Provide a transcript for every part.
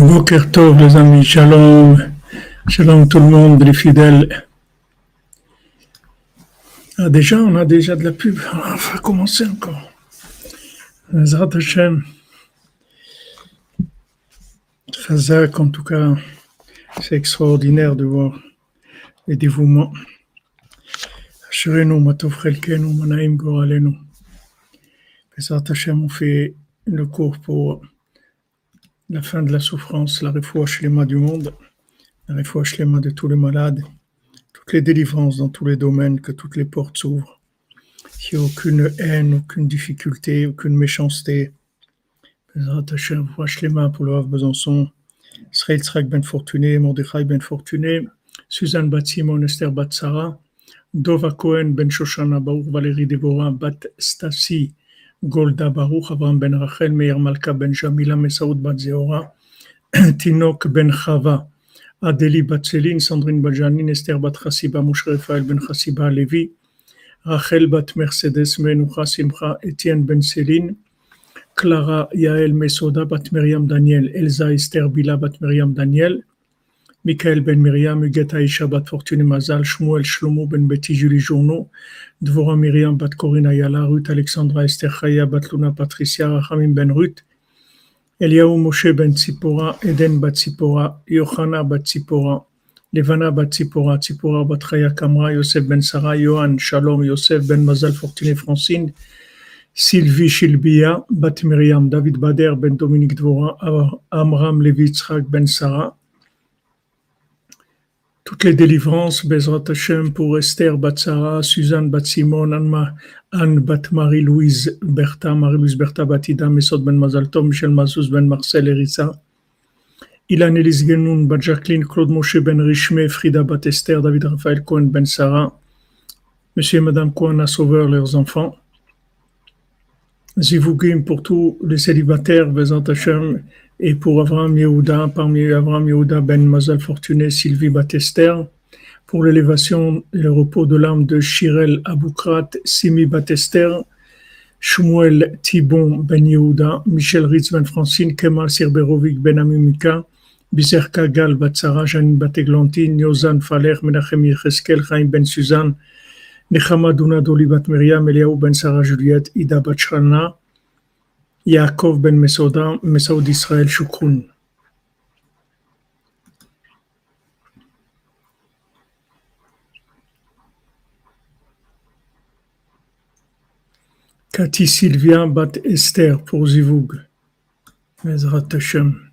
Boker Tov, les amis, shalom, shalom tout le monde, les fidèles. Ah, déjà, on a déjà de la pub, on va commencer encore. Zrat Hashem. En tout cas, c'est extraordinaire de voir les dévouements. Asherenu, Matov Chelkenu, Manaim Goralenu. Zrat Hashem, on fait le cours pour la fin de la souffrance, la les mains du monde, la les mains de tous les malades, toutes les délivrances dans tous les domaines, que toutes les portes s'ouvrent. Qu'il n'y ait aucune haine, aucune difficulté, aucune méchanceté. les mains pour le Havre Besançon, Israël Tzrak Ben Fortuné, Mordechai Ben Fortuné, Suzanne Bat Simon, Esther Bat Sarah, Dova Cohen Ben Shoshana Baour, Valérie Deborah Bat Stasi, גולדה ברוך, אברהם בן רחל, מאיר מלכה בן ג'מילה, מסעוד בת זהורה, תינוק בן חווה, אדלי בת צלין, סנדרין בת ג'נין, אסתר בת חסיבה, משה רפאל בן חסיבה הלוי, רחל בת מרסדס, מנוחה שמחה, אתיין בן סלין, קלרה יעל מסודה, בת מרים דניאל, אלזה אסתר בילה, בת מרים דניאל, מיכאל בן מרים, מגט האישה בת פורטוני מזל, שמואל שלמה בן ביתי ג'ולי ז'ורנו, דבורה מרים בת קורין איילה, רות אלכסנדרה אסתר חיה בת לונה פטריסיה, רחמים בן רות, אליהו משה בן ציפורה, עדן בת ציפורה, יוחנה בת ציפורה, לבנה בת ציפורה, ציפורה בת חיה קמרה, יוסף בן שרה, יוהן, שלום, יוסף בן מזל פורטיני פרנסין, סילבי שלביה, בת מרים, דוד בדר, בן דומיניק דבורה, עמרם לוי יצחק בן שרה, toutes les délivrances, Bezrat Hashem pour Esther Batsara, Suzanne Batsimon, Anne, Anne Bat Marie-Louise Bertha, Marie-Louise Bertha Batida, Mesod Ben Mazaltom, Michel Mazouz Ben Marcel Erissa, Ilan Elis Genoun, Bat Jacqueline, Claude Moshe Ben Richme, Frida Bat Esther, David Raphaël Cohen Ben Sarah, Monsieur et Madame Cohen à Sauveur, leurs enfants, Zivugim pour tous les célibataires, Bezrat Hashem, et pour Avram Yehuda, parmi Avram Yehuda Ben Mazal Fortuné, Sylvie Batester, pour l'élévation et le repos de l'âme de Shirel Aboukrat, Simi Batester, Shmuel Thibon Ben Yehuda, Michel Ritz Ben Francine, Kemal Sirberovic Ben Amimika, Bizerka Gal Batsara, Janine Bateglantine, Yozan Faler, Menachem Yecheskel, Chaim Ben Suzanne, Nechama Duna Doli Bat Miriam, Ben Sarah Juliette, Ida Batchrana, Yaakov ben Mesouda, Mesoud Israël Shukroun. Cathy Sylvia Bat Esther pour Zivug. Ezrat Hashem.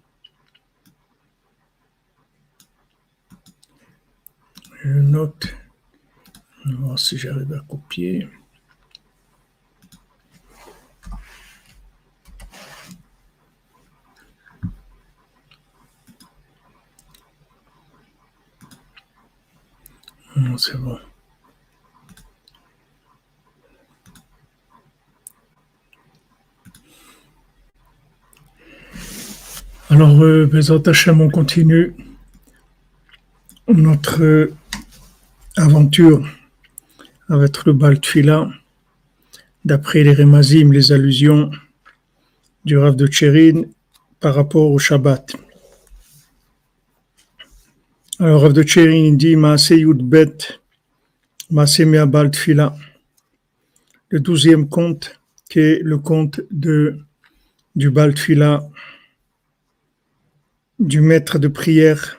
Je note. On va voir si j'arrive à copier. C'est bon. Alors, euh, on continue notre aventure avec le Baltfila, d'après les Remazim, les allusions du Rav de Tchérin par rapport au Shabbat. Alors, Rav de Tchérin dit Maase Maase Meabal Tfila, le douzième conte, qui est le conte du Baltfila, du maître de prière,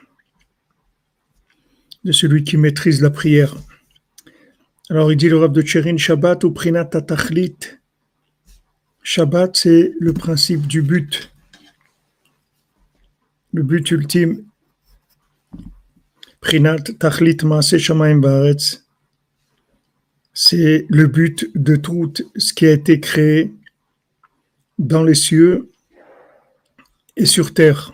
de celui qui maîtrise la prière. Alors, il dit le Rav de Tchérin Shabbat ou Prinat Tachlit. Shabbat, c'est le principe du but, le but ultime c'est le but de tout ce qui a été créé dans les cieux et sur terre.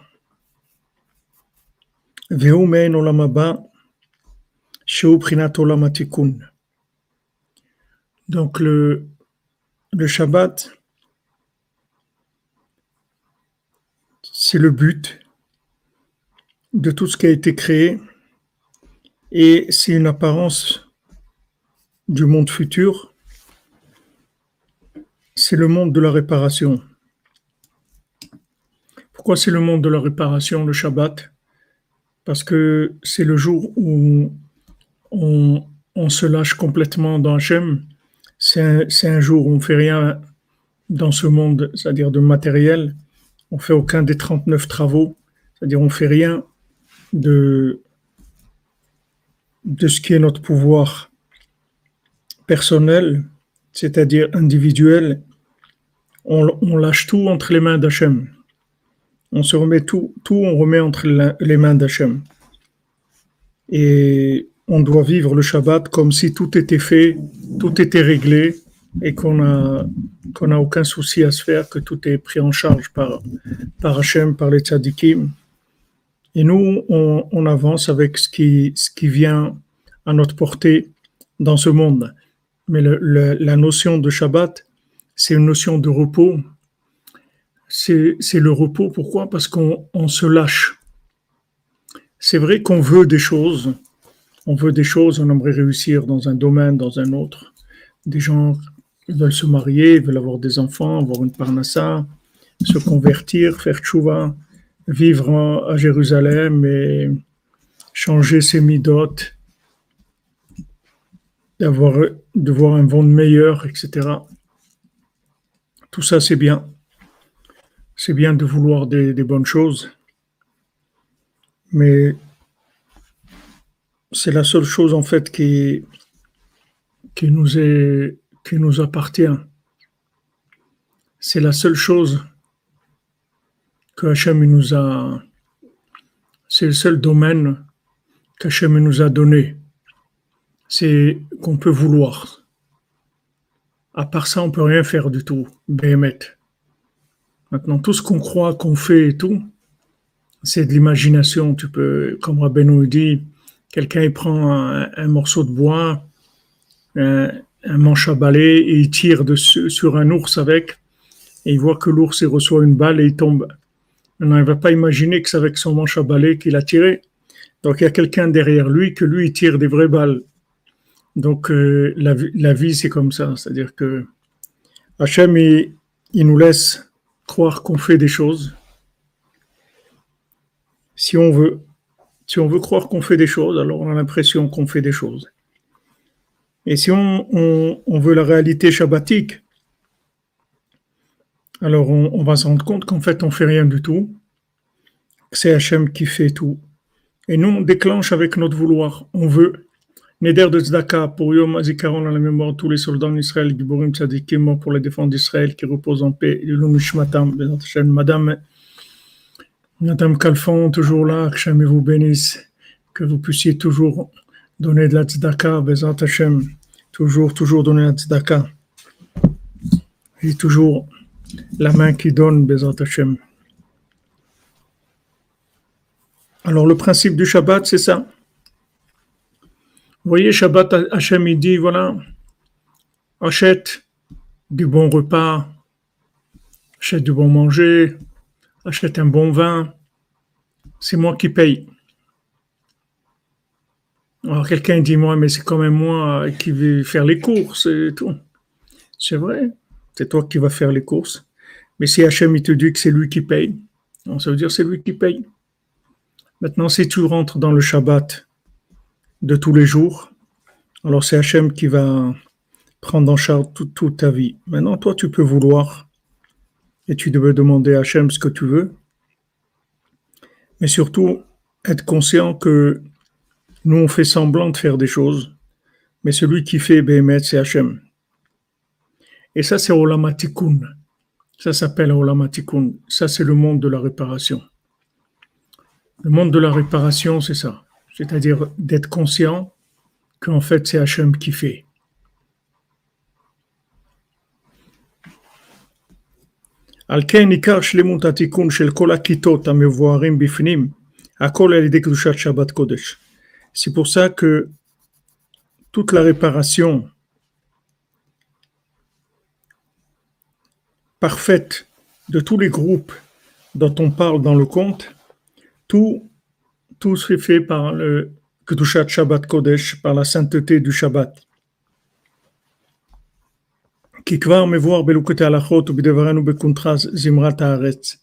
Donc le, le Shabbat, c'est le but de tout ce qui a été créé et c'est une apparence du monde futur, c'est le monde de la réparation. Pourquoi c'est le monde de la réparation, le Shabbat? Parce que c'est le jour où on, se lâche complètement dans Hachem. C'est un, jour où on ne fait rien dans ce monde, c'est-à-dire de matériel. On fait aucun des 39 travaux, c'est-à-dire on fait rien de, de ce qui est notre pouvoir personnel, c'est-à-dire individuel. On, lâche tout entre les mains d'Hachem on se remet tout, tout on remet entre les mains d'Hachem. Et on doit vivre le Shabbat comme si tout était fait, tout était réglé et qu'on a qu'on aucun souci à se faire, que tout est pris en charge par par Hachem, par les tzadikim. Et nous, on, avance avec ce qui ce qui vient à notre portée dans ce monde. Mais la notion de Shabbat, c'est une notion de repos, c'est le repos. Pourquoi? Parce qu'on se lâche. C'est vrai qu'on veut des choses. On veut des choses, on aimerait réussir dans un domaine, dans un autre. Des gens veulent se marier, veulent avoir des enfants, avoir une parnassa, se convertir, faire tchouva, vivre à Jérusalem et changer ses midotes, d'avoir, de voir un monde meilleur, etc. Tout ça, c'est bien c'est bien de vouloir des, bonnes choses, mais c'est la seule chose en fait qui, qui, nous, est, qui nous appartient. C'est la seule chose que Hachem nous a. C'est le seul domaine qu'Hachem nous a donné. C'est qu'on peut vouloir. À part ça, on peut rien faire du tout. Béhémet. Maintenant, tout ce qu'on croit qu'on fait et tout, c'est de l'imagination. Tu peux, comme Rabbeinu dit, quelqu'un prend un, morceau de bois, un, manche à balai et il tire sur un ours avec, et il voit que l'ours il reçoit une balle et il tombe. Ne va pas imaginer que c'est avec son manche à balai qu'il a tiré. Donc, il y a quelqu'un derrière lui que lui il tire des vraies balles. Donc, euh, la, vie, c'est comme ça. C'est-à-dire que Hachem, il nous laisse croire qu'on fait des choses. Si on veut, si on veut croire qu'on fait des choses, alors on a l'impression qu'on fait des choses. Et si on, veut la réalité shabbatique, alors on, va se rendre compte qu'en fait on fait rien du tout, c'est Hachem qui fait tout. Et nous on déclenche avec notre vouloir. On veut, Neder de Tzedaka pour Yom Azikaron à la mémoire de tous les soldats en Israël, Giborim Tzadikim, morts pour la défense d'Israël, qui reposent en paix. Madame, Madame Kalfon, toujours là, que Hachem vous bénisse, que vous puissiez toujours donner de la Tzedaka, Bezat Hashem, toujours, toujours donner la Tzedaka. Et toujours la main qui donne, Bezat Hashem. Alors le principe du Shabbat, c'est ça. Vous voyez, Shabbat, Hachem, il dit, voilà, achète du bon repas, achète du bon manger, achète un bon vin, c'est moi qui paye. Alors quelqu'un dit, moi, mais c'est quand même moi qui vais faire les courses et tout. C'est vrai, c'est toi qui vas faire les courses. Mais si Hachem, il te dit que c'est lui qui paye, ça veut dire c'est lui qui paye. Maintenant, si tu rentres dans le Shabbat, de tous les jours, alors c'est Hachem qui va prendre en charge toute, ta vie. Maintenant, toi, tu peux vouloir et tu devais demander à Hachem ce que tu veux, mais surtout être conscient que nous, on fait semblant de faire des choses, mais celui qui fait Béhémet, c'est Hachem. Et ça, c'est Olamatikun. Ça s'appelle Olamatikun. Ça, c'est le monde de la réparation. Le monde de la réparation, c'est ça c'est-à-dire d'être conscient qu'en fait c'est Hachem qui fait. C'est pour ça que toute la réparation parfaite de tous les groupes dont on parle dans le conte, tout tout se fait par le Kedushat Shabbat Kodesh, par la sainteté du Shabbat. כי כבר מבואר בלוקותי הלכות ובדברנו בקונטרז זמרת הארץ.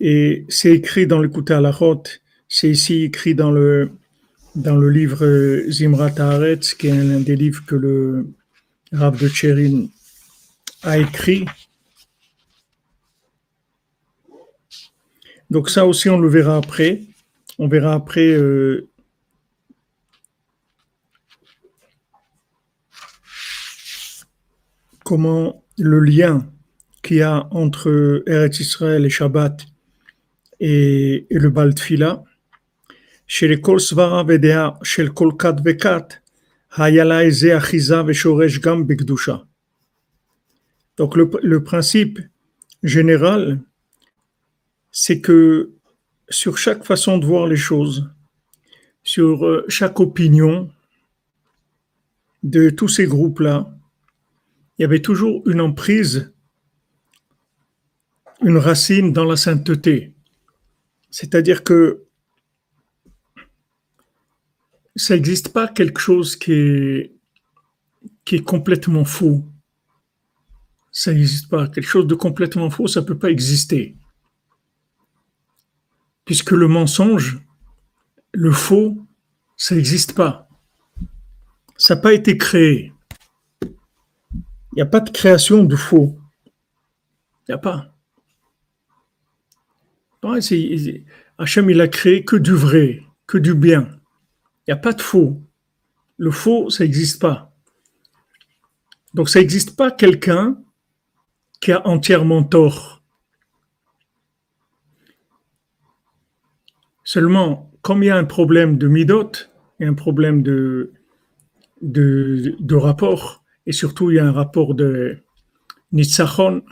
Et c'est écrit dans le Kouta Alachot, c'est ici écrit dans le, dans le livre Zimrat Haaretz, qui est un des livres que le Rav de Tcherin a écrit. Donc ça aussi, on le verra après. On verra après euh, comment le lien qu'il y a entre Eretz Israël et Shabbat et, le Baltfila. Chez les Kol Svara Vedea, chez le Kol Kat Vekat, Hayala Eze Achiza Veshoresh Gam Begdusha. Donc le, principe général, c'est que sur chaque façon de voir les choses, sur euh, chaque opinion de tous ces groupes-là, il y avait toujours une emprise, une racine dans la sainteté. C'est-à-dire que ça n'existe pas quelque chose qui est, qui est complètement faux. Ça n'existe pas. Quelque chose de complètement faux, ça ne peut pas exister. Puisque le mensonge, le faux, ça n'existe pas. Ça n'a pas été créé. Il n'y a pas de création de faux. Il n'y a pas. Hachem, il a créé que du vrai, que du bien. Il n'y a pas de faux. Le faux, ça n'existe pas. Donc, ça n'existe pas quelqu'un qui a entièrement tort. Seulement, comme il y a un problème de midot, et un problème de, de, de rapport, et surtout il y a un rapport de Nitzachon,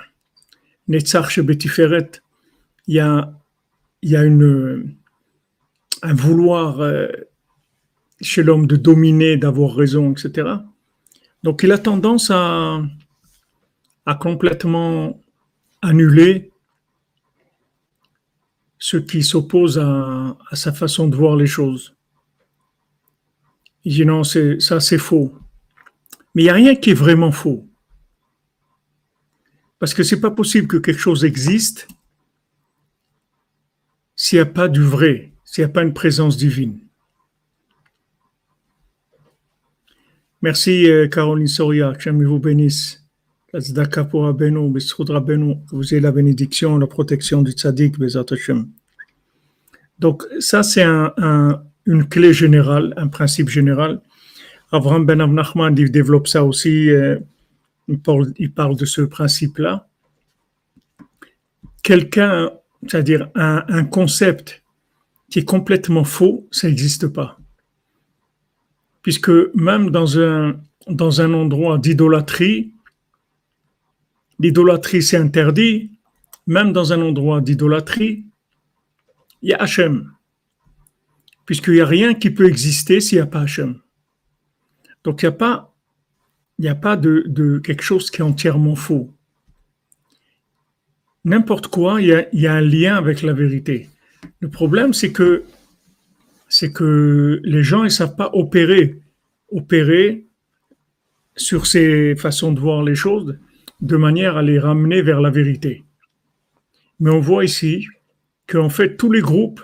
Netzach Betiferet, il y a, il y a une, un vouloir euh, chez l'homme de dominer, d'avoir raison, etc. Donc il a tendance à, à complètement annuler ce qui s'oppose à, sa façon de voir les choses. Il dit non, ça c'est faux. Mais il n'y a rien qui est vraiment faux. Parce que c'est pas possible que quelque chose existe s'il n'y a pas du vrai, s'il n'y a pas une présence divine. Merci euh, Caroline Soria, que vous bénisse. Pour que vous ayez la bénédiction, la protection du tzaddik, Donc ça c'est une clé générale, un principe général. Abraham Ben Nachman développe ça aussi, euh, il, parle, de ce principe-là. Quelqu'un, c'est-à-dire un, concept qui est complètement faux, ça n'existe pas. Puisque même dans un, dans un endroit d'idolâtrie, l'idolâtrie c'est interdit, même dans un endroit d'idolâtrie, il y a Hachem. Puisqu'il n'y a rien qui peut exister s'il n'y a pas Hachem. Donc, il n'y a pas, a pas de, quelque chose qui est entièrement faux. N'importe quoi, il y, a, un lien avec la vérité. Le problème, c'est que, c'est que les gens ne savent pas opérer, opérer sur ces façons de voir les choses de manière à les ramener vers la vérité. Mais on voit ici qu'en fait, tous les groupes,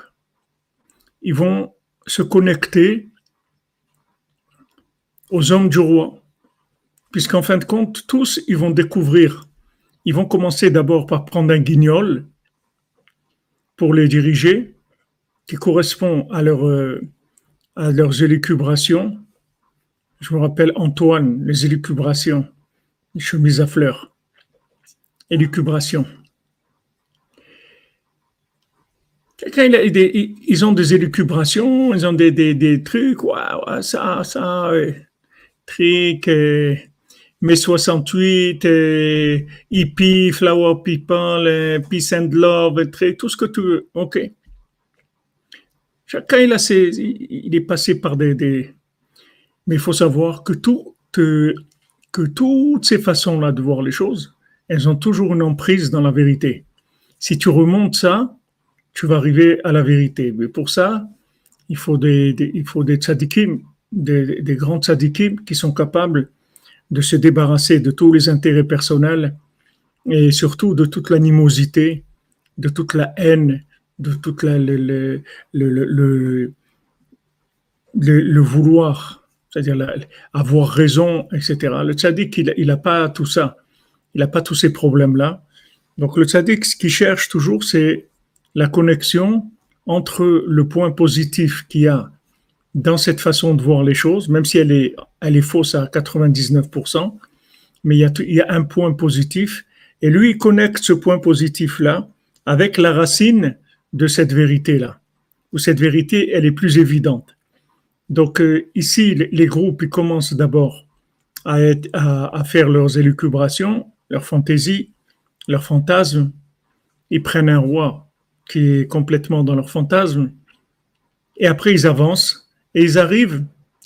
ils vont se connecter aux hommes du roi. Puisqu'en fin de compte, tous, ils vont découvrir. Ils vont commencer d'abord par prendre un guignol pour les diriger, qui correspond à, leur, euh, à leurs élucubrations. Je me rappelle Antoine, les élucubrations, les chemises à fleurs. Élucubrations. ils ont des élucubrations, ils ont des, des, trucs, waouh, ça, ça, Trick, mai 68, hippie, flower people, peace and love, tout ce que tu veux. OK. Chacun, il, a ses, il est passé par des, Mais il faut savoir que, tout, que, toutes ces façons-là de voir les choses, elles ont toujours une emprise dans la vérité. Si tu remontes ça, tu vas arriver à la vérité. Mais pour ça, il faut des, faut des tzadikim des, grands tzadikim qui sont capables de se débarrasser de tous les intérêts personnels et surtout de toute l'animosité de toute la haine, de toute le vouloir, c'est-à-dire avoir raison, etc. Le tzaddik, il n'a pas tout ça. Il n'a pas tous ces problèmes-là. Donc le tzaddik, ce qu'il cherche toujours, c'est la connexion entre le point positif qu'il y a dans cette façon de voir les choses, même si elle est, elle est fausse à 99%, mais il y, a, il y a un point positif, et lui, il connecte ce point positif-là avec la racine de cette vérité-là, où cette vérité, elle est plus évidente. Donc euh, ici, les groupes, commencent d'abord à, faire leurs élucubrations, leurs fantaisies, leurs fantasmes. Ils prennent un roi qui est complètement dans leur fantasme, et après ils avancent et ils arrivent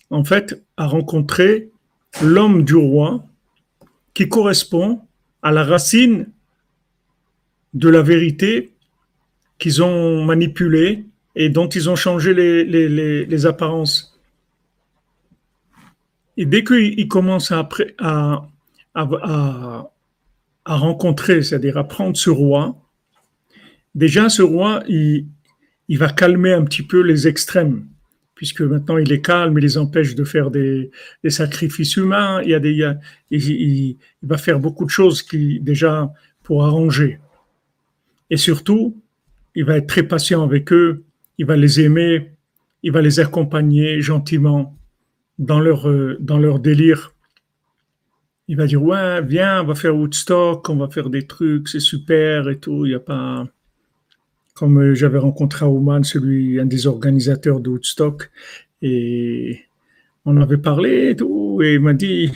en fait à rencontrer l'homme du roi qui correspond à la racine de la vérité qu'ils ont manipulée et dont ils ont changé les, les, les, apparences. Et dès qu'ils commencent à, à, à, rencontrer, c'est-à-dire à prendre ce roi, déjà ce roi, il, il va calmer un petit peu les extrêmes puisque maintenant il est calme, il les empêche de faire des, sacrifices humains. Il, y a des, il, va faire beaucoup de choses qui déjà pour arranger. Et surtout, il va être très patient avec eux, il va les aimer, il va les accompagner gentiment dans leur, dans leur délire. Il va dire ouais, viens, on va faire Woodstock, on va faire des trucs, c'est super et tout. Il a pas comme euh, j'avais rencontré à Oman, celui, un des organisateurs de Woodstock, et on avait parlé et tout, et il m'a dit,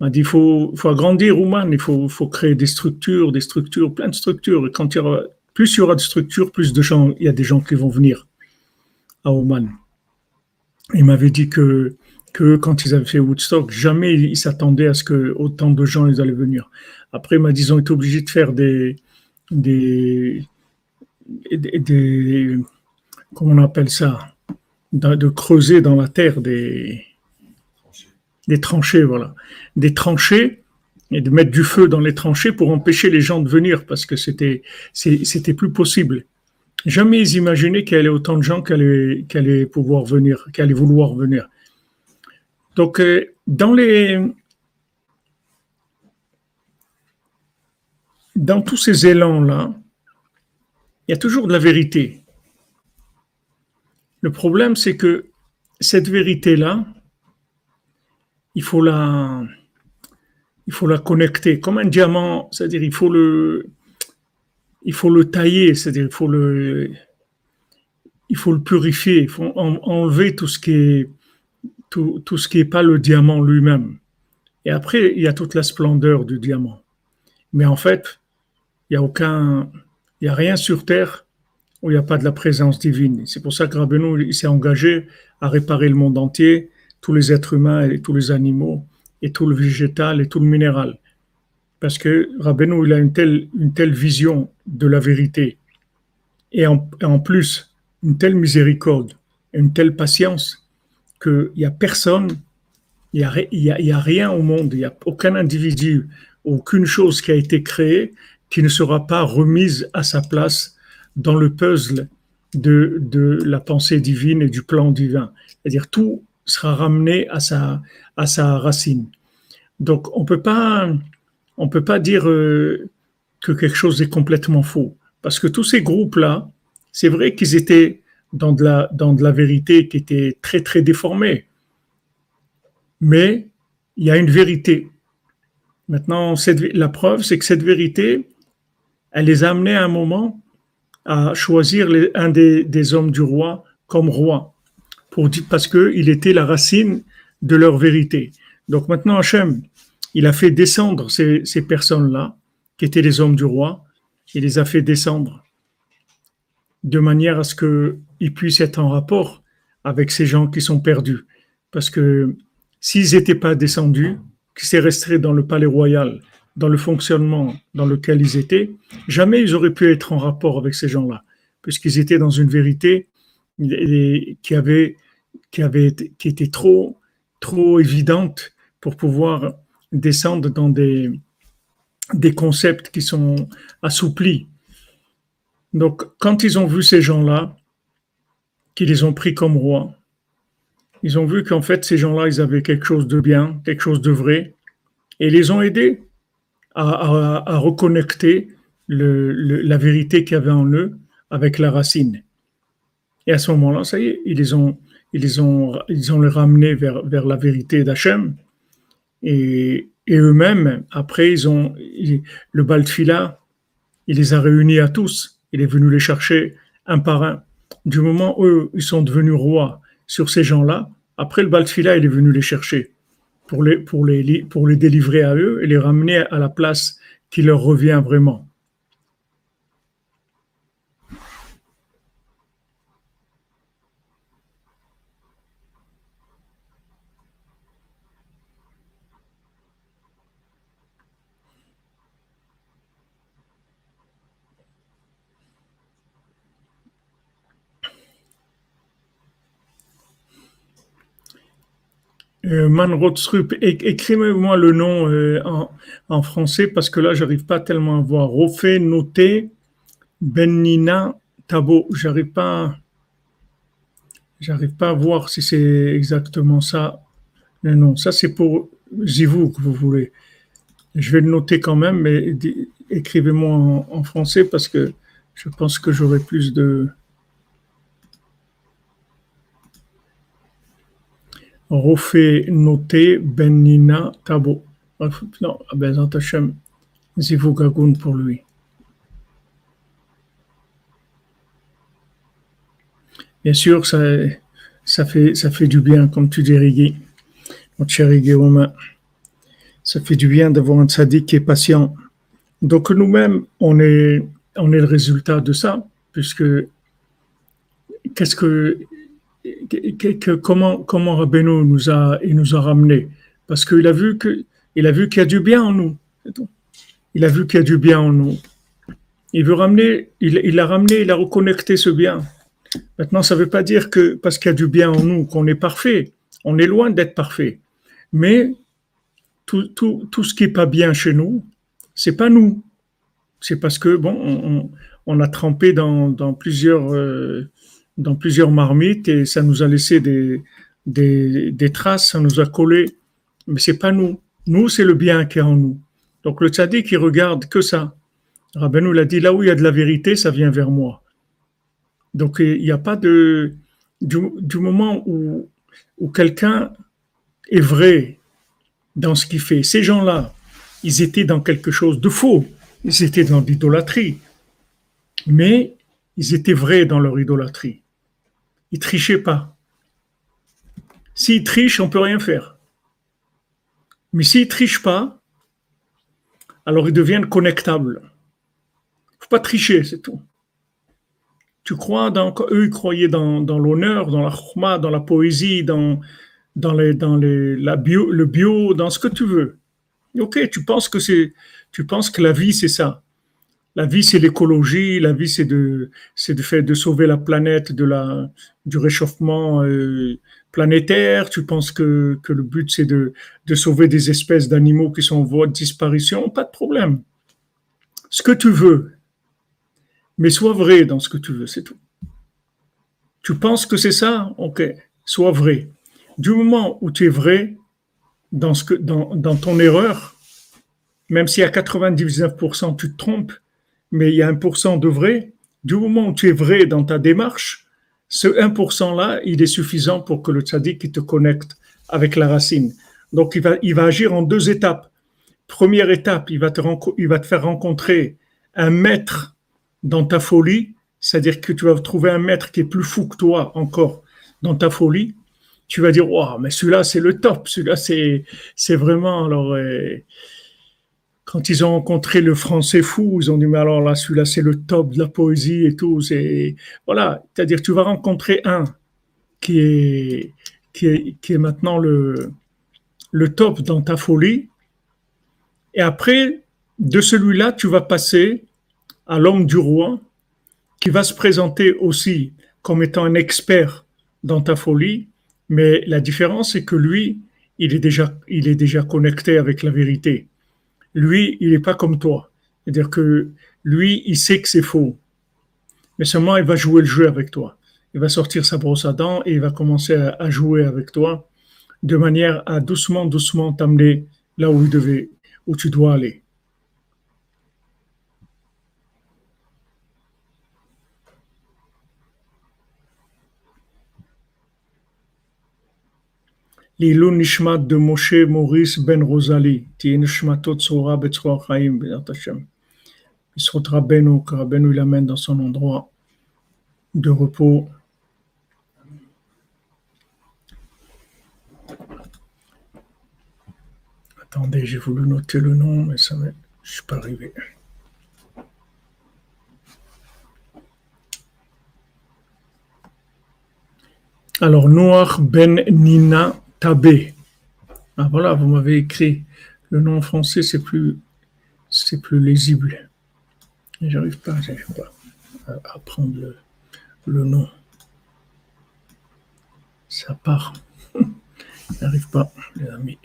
m'a dit, faut, faut agrandir Oman, il faut, faut créer des structures, des structures, plein de structures, et quand il y aura, plus il y aura de structures, plus de gens, il y a des gens qui vont venir à Oman. Il m'avait dit que, que quand ils avaient fait Woodstock, jamais ils s'attendaient à ce que autant de gens ils allaient venir. Après, il m'a dit, ils ont été obligés de faire des, des, des, comment on appelle ça, de, creuser dans la terre des, des tranchées, voilà, des tranchées et de mettre du feu dans les tranchées pour empêcher les gens de venir parce que c'était c'était plus possible. Jamais ils imaginaient qu'il y avait autant de gens qui allaient, pouvoir venir, qui allaient vouloir venir. Donc euh, dans les dans tous ces élans là, il y a toujours de la vérité. Le problème, c'est que cette vérité-là, il faut la, il faut la connecter comme un diamant, c'est-à-dire il faut le, il faut le tailler, c'est-à-dire il faut le, il faut le purifier, il faut enlever tout ce qui est, tout, tout ce qui est pas le diamant lui-même. Et après, il y a toute la splendeur du diamant. Mais en fait, il n'y a aucun, il n'y a rien sur Terre où il n'y a pas de la présence divine. C'est pour ça que Rabbeinu s'est engagé à réparer le monde entier, tous les êtres humains et tous les animaux, et tout le végétal et tout le minéral. Parce que Rabbeinu, il a une telle, une telle vision de la vérité. Et en, en plus, une telle miséricorde, une telle patience, qu'il n'y a personne, il n'y a, il y a rien au monde, il n'y a aucun individu, aucune chose qui a été créée qui ne sera pas remise à sa place dans le puzzle de, de la pensée divine et du plan divin. C'est-à-dire tout sera ramené à sa, racine. Donc on peut pas on peut pas dire euh, que quelque chose est complètement faux parce que tous ces groupes là, c'est vrai qu'ils étaient dans de la vérité qui était très très déformée. Mais il y a une vérité. Maintenant, la preuve, c'est que cette vérité, elle les a amenés à un moment à choisir un des, hommes du roi comme roi, parce qu'il était la racine de leur vérité. Donc maintenant, Hachem, il a fait descendre ces, personnes-là, qui étaient les hommes du roi, il les a fait descendre de manière à ce qu'ils puissent être en rapport avec ces gens qui sont perdus. Parce que s'ils n'étaient pas descendus, qui s'est restés dans le palais royal, dans le fonctionnement dans lequel ils étaient, jamais ils auraient pu être en rapport avec ces gens-là, puisqu'ils étaient dans une vérité qui avait, qui avait, était trop, trop évidente pour pouvoir descendre dans des, des concepts qui sont assouplis. Donc, quand ils ont vu ces gens-là, qui les ont pris comme rois, ils ont vu qu'en fait, ces gens-là, ils avaient quelque chose de bien, quelque chose de vrai, et ils les ont aidés à, reconnecter la vérité qu'il y avait en eux avec la racine. Et à ce moment-là, ça y est, ils les ont, ils ont, ils ont les ramenés vers, vers la vérité d'Hachem. Et, et eux-mêmes, après, ils ont, le Baltfila, il les a réunis à tous. Il est venu les chercher un par un. Du moment où eux, ils sont devenus rois sur ces gens-là, après le Baltfila, il est venu les chercher pour les, pour, les, pour les délivrer à eux et les ramener à la place qui leur revient vraiment. Euh, écrivez-moi le nom euh, en, français parce que là, j'arrive pas tellement à voir. Rofé, noté, Benina, Tabo. J'arrive pas, j'arrive pas à voir si c'est exactement ça. Non, non, ça c'est pour Zivou que vous voulez. Je vais le noter quand même, mais écrivez-moi en français parce que je pense que j'aurai plus de, Refait noté Benina Tabo. Non, Bezat Hashem, Zivou Gagoun pour lui. Bien sûr, ça, ça, fait, ça fait du bien, comme tu dis, Rigui, notre cher Rigui Ça fait du bien d'avoir un sadique qui est patient. Donc nous-mêmes, on est, on est le résultat de ça, puisque qu'est-ce que comment, comment nous a, il nous a ramené Parce qu'il a vu que, il a vu qu'il y a du bien en nous. Il a vu qu'il y a du bien en nous. Il veut ramener, il, il a ramené, il a reconnecté ce bien. Maintenant, ça ne veut pas dire que parce qu'il y a du bien en nous qu'on est parfait. On est loin d'être parfait. Mais tout, tout, tout, ce qui est pas bien chez nous, c'est pas nous. C'est parce que bon, on, on a trempé dans, dans plusieurs euh, dans plusieurs marmites et ça nous a laissé des, des, traces, ça nous a collé. Mais c'est pas nous. Nous, c'est le bien qui est en nous. Donc le tzaddik, il regarde que ça. Rabbeinu l'a dit, là où il y a de la vérité, ça vient vers moi. Donc il n'y a pas de... Du, moment où, où quelqu'un est vrai dans ce qu'il fait, ces gens-là, ils étaient dans quelque chose de faux. Ils étaient dans l'idolâtrie. Mais ils étaient vrais dans leur idolâtrie. Ils trichaient pas. S'ils trichent, on peut rien faire. Mais s'ils trichent pas, alors ils deviennent connectables. Faut pas tricher, c'est tout. Tu crois dans eux, ils croyaient dans, l'honneur, dans la chma, dans la poésie, dans, le bio, dans ce que tu veux. Ok, tu penses que c'est, tu penses que la vie c'est ça. La vie, c'est l'écologie. La vie, c'est de, c'est de de sauver la planète de la, du réchauffement euh, planétaire. Tu penses que, que le but, c'est de, de sauver des espèces d'animaux qui sont en voie de disparition? Pas de problème. Ce que tu veux, mais sois vrai dans ce que tu veux, c'est tout. Tu penses que c'est ça, ok, sois vrai. Du moment où tu es vrai dans, ce que, dans, dans ton erreur, même si à 99% tu te trompes, mais il y a 1% de vrai. Du moment où tu es vrai dans ta démarche, ce 1%-là, il est suffisant pour que le tzaddik te connecte avec la racine. Donc, il va, agir en deux étapes. Première étape, il va, te, faire rencontrer un maître dans ta folie, c'est-à-dire que tu vas trouver un maître qui est plus fou que toi encore dans ta folie. Tu vas dire, wow, mais celui-là, c'est le top, celui-là, c'est, c'est vraiment, alors, euh, quand ils ont rencontré le français fou, ils ont dit, mais alors là, celui-là, c'est le top de la poésie et tout. C'est, voilà. C'est-à-dire, tu vas rencontrer un qui est, qui est, maintenant le, le top dans ta folie. Et après, de celui-là, tu vas passer à l'homme du roi, qui va se présenter aussi comme étant un expert dans ta folie. Mais la différence, c'est que lui, il est déjà, il est déjà connecté avec la vérité lui, il n'est pas comme toi. C'est-à-dire que lui, il sait que c'est faux. mais seulement il va jouer le jeu avec toi. Il va sortir sa brosse à dents et il va commencer à, jouer avec toi de manière à doucement, doucement t'amener là où, il devait, où tu dois aller. לעילוי נשמת de Maurice Ben Rosali, תהיה נשמתו צרורה בצרור החיים בעזרת השם. בזכות רבנו, que רבנו ילמד dans son endroit de repos. Attendez, j'ai voulu noter le nom, mais ça ne je suis pas arrivé. Alors, Noir Ben Nina Tabé. Ah voilà, vous m'avez écrit le nom français, c'est plus, c'est plus lisible. J'arrive pas, j'arrive pas à, prendre le, nom. Ça part. J'arrive pas, les amis.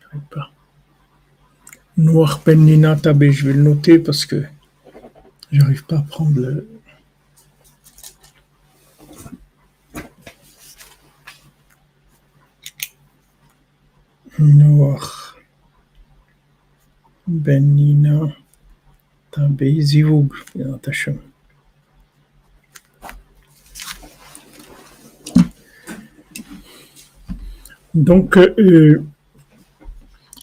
J'arrive pas. Noir Penina Tabé, je vais le noter parce que j'arrive pas à prendre le, Benina Tabei Zivug. Donc, euh,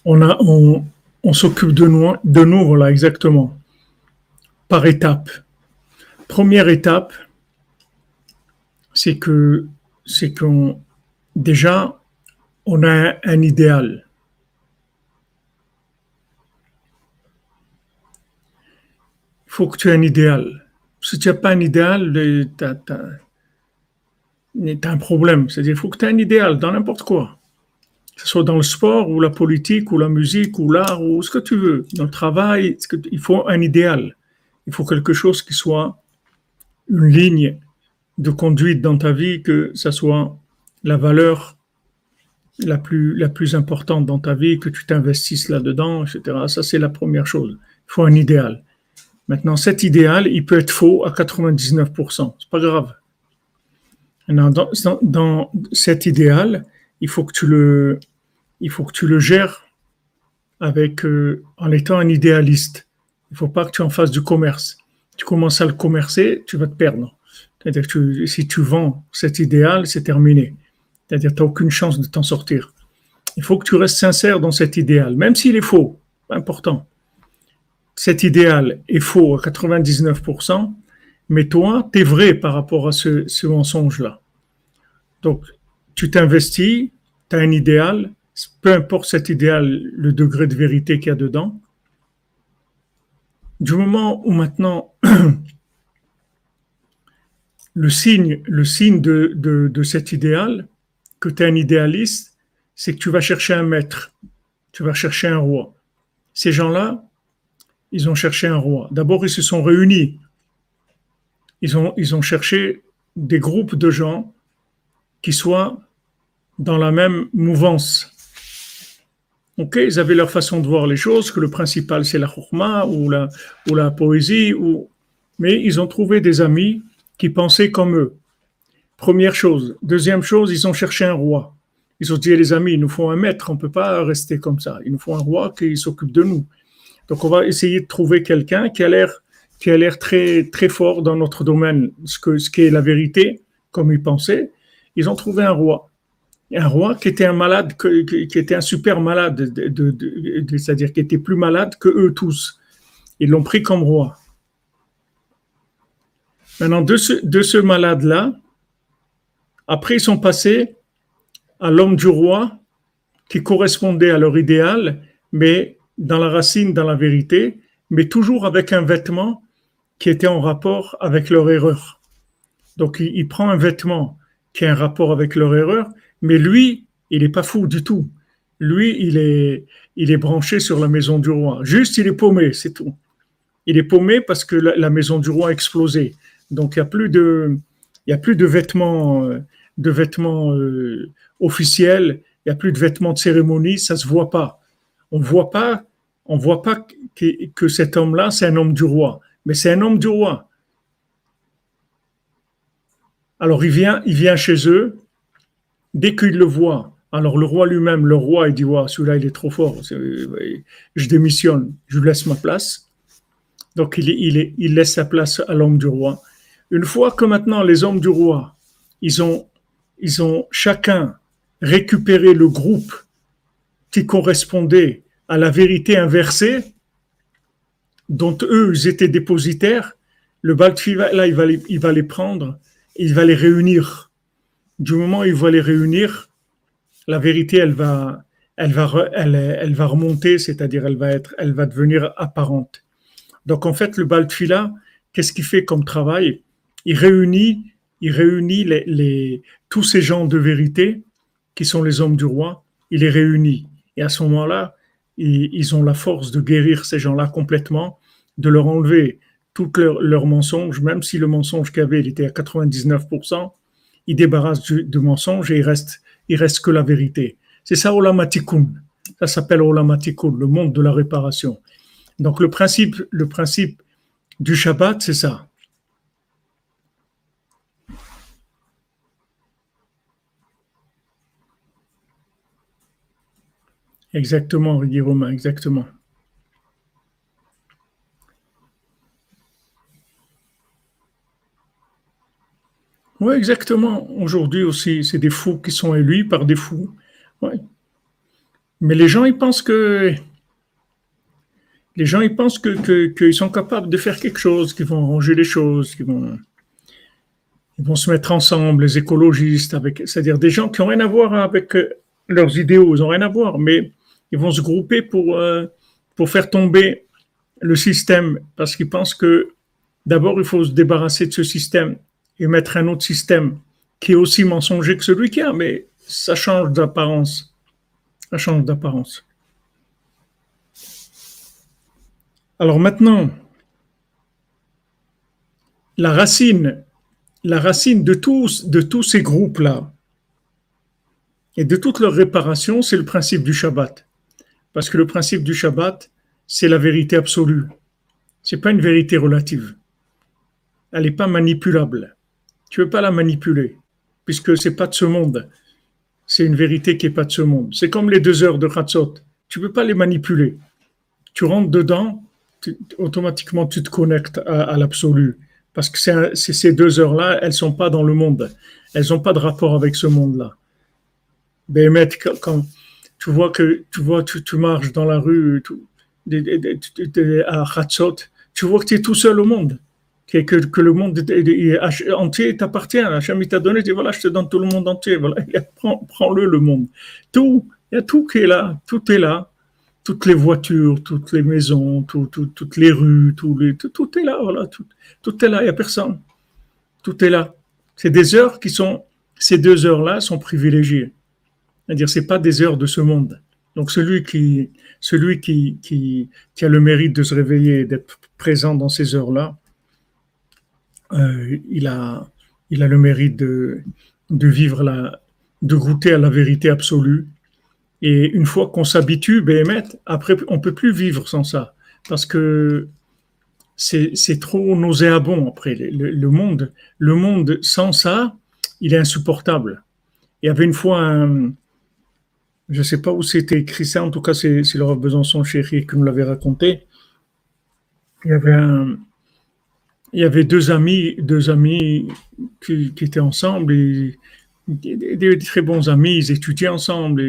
on, a, on, on s'occupe de nous, de nous, voilà, exactement, par étape. Première étape, c'est que, c'est qu'on, déjà, on a un idéal. Il faut que tu aies un idéal. Si tu n'as pas un idéal, tu as, un problème. C'est-à-dire qu'il faut que tu aies un idéal dans n'importe quoi. Que ce soit dans le sport, ou la politique, ou la musique, ou l'art, ou ce que tu veux. Dans le travail, il faut un idéal. Il faut quelque chose qui soit une ligne de conduite dans ta vie, que ce soit la valeur la plus, la plus importante dans ta vie, que tu t'investisses là-dedans, etc. Ça, c'est la première chose. Il faut un idéal. Maintenant, cet idéal, il peut être faux à 99%. C'est pas grave. Dans, dans, cet idéal, il faut que tu le, il faut que tu le gères avec, euh, en étant un idéaliste. Il faut pas que tu en fasses du commerce. Tu commences à le commercer, tu vas te perdre. C'est-à-dire si tu vends cet idéal, c'est terminé. C'est-à-dire, tu n'as aucune chance de t'en sortir. Il faut que tu restes sincère dans cet idéal, même s'il est faux, important. Cet idéal est faux à 99%, mais toi, tu es vrai par rapport à ce, mensonge-là. Donc, tu t'investis, tu as un idéal, peu importe cet idéal, le degré de vérité qu'il y a dedans. Du moment où maintenant le signe, le signe de, de cet idéal, que tu es un idéaliste, c'est que tu vas chercher un maître, tu vas chercher un roi. Ces gens-là, ils ont cherché un roi. D'abord, ils se sont réunis. Ils ont, ils ont cherché des groupes de gens qui soient dans la même mouvance. Ok, ils avaient leur façon de voir les choses, que le principal c'est la chokhma ou la, ou la poésie, ou... mais ils ont trouvé des amis qui pensaient comme eux. Première chose. Deuxième chose, ils ont cherché un roi. Ils ont dit, les amis, il nous faut un maître, on ne peut pas rester comme ça. Il nous faut un roi qui s'occupe de nous. Donc, on va essayer de trouver quelqu'un qui a l'air qui a l'air très, fort dans notre domaine, ce, que, qui est la vérité, comme ils pensaient. Ils ont trouvé un roi. Un roi qui était un malade, qui était un super malade, de, c'est-à-dire qui était plus malade que eux tous. Ils l'ont pris comme roi. Maintenant, de ce, de ce malade-là, après, ils sont passés à l'homme du roi qui correspondait à leur idéal, mais dans la racine, dans la vérité, mais toujours avec un vêtement qui était en rapport avec leur erreur. Donc, il, prend un vêtement qui a un rapport avec leur erreur, mais lui, il n'est pas fou du tout. Lui, il est, il est branché sur la maison du roi. Juste, il est paumé, c'est tout. Il est paumé parce que la, maison du roi a explosé. Donc, il n'y a plus de, il y a plus de vêtements euh, de vêtements euh, officiels, il n'y a plus de vêtements de cérémonie, ça se voit pas. On voit pas, on voit pas que, que cet homme-là, c'est un homme du roi, mais c'est un homme du roi. Alors il vient, il vient chez eux, dès qu'il le voit, alors le roi lui-même, le roi, il dit, ouais, celui-là, il est trop fort, je démissionne, je laisse ma place. Donc il, il, il laisse sa place à l'homme du roi. Une fois que maintenant les hommes du roi, ils ont, chacun récupéré le groupe qui correspondait à la vérité inversée, dont eux étaient dépositaires, le Baltfiva, là, il va, les, prendre, il va les réunir. Du moment où il va les réunir, la vérité, elle va, elle va, va remonter, c'est-à-dire elle va elle va devenir apparente. Donc en fait, le Baltfila, qu'est-ce qu'il fait comme travail? Il réunit, il réunit tous ces gens de vérité qui sont les hommes du roi, il les réunit. Et à ce moment-là, ils, ont la force de guérir ces gens-là complètement, de leur enlever tous leurs leur mensonges, même si le mensonge qu'il y avait, il était à 99%, ils débarrassent du, du, mensonge et il reste, il reste que la vérité. C'est ça Olamatikun. Ça s'appelle Olamatikun, le monde de la réparation. Donc le principe, le principe du Shabbat, c'est ça. Exactement, dit Romain, exactement. Oui, exactement. Aujourd'hui aussi, c'est des fous qui sont élus par des fous. Ouais. Mais les gens, ils pensent que les gens, ils pensent que qu'ils sont capables de faire quelque chose, qu'ils vont ranger les choses, qu'ils vont ils vont se mettre ensemble, les écologistes, c'est-à-dire des gens qui n'ont rien à voir avec euh, leurs idéaux, ils n'ont rien à voir, mais ils vont se grouper pour, euh, pour faire tomber le système parce qu'ils pensent que d'abord il faut se débarrasser de ce système et mettre un autre système qui est aussi mensonger que celui qu'il y a, mais ça change d'apparence. Ça change d'apparence. Alors maintenant, la racine, la racine de tous, de tous ces groupes-là et de toute leur réparation, c'est le principe du Shabbat. Parce que le principe du Shabbat, c'est la vérité absolue. C'est pas une vérité relative. Elle n'est pas manipulable. Tu veux pas la manipuler, puisque c'est pas de ce monde. C'est une vérité qui est pas de ce monde. C'est comme les deux heures de Khatzot. Tu peux pas les manipuler. Tu rentres dedans, automatiquement tu te connectes à, l'absolu. Parce que ces deux heures-là, elles sont pas dans le monde. Elles n'ont pas de rapport avec ce monde-là. Quand, tu vois que tu vois, tu, tu marches dans la rue à Hatzot, tu vois que tu es tout seul au monde, que, le monde entier t'appartient. Hachem t'a donné, dit voilà, je te donne tout le monde entier, voilà, prends, prends-le le monde. Tout, il y a tout qui est là, tout est là, toutes les voitures, toutes les maisons, tout, tout, toutes les rues, tout, est là, voilà, tout, tout est là, il n'y a personne. Tout est là. C'est des heures qui sont, ces deux heures-là sont privilégiées. C'est-à-dire, c'est pas des heures de ce monde. Donc, celui qui, celui qui, qui, qui a le mérite de se réveiller et d'être présent dans ces heures-là, euh, il, a, il a le mérite de, de vivre la, de goûter à la vérité absolue. Et une fois qu'on s'habitue, ben, après, on peut plus vivre sans ça. Parce que c'est, c'est trop nauséabond après. Le, le, monde, le monde sans ça, il est insupportable. Il y avait une fois un, je ne sais pas où c'était écrit ça, en tout cas, c'est le Besançon chéri qui me l'avait raconté. Il y avait il y avait deux amis, deux amis qui, étaient ensemble, et, des, très bons amis, ils étudiaient ensemble.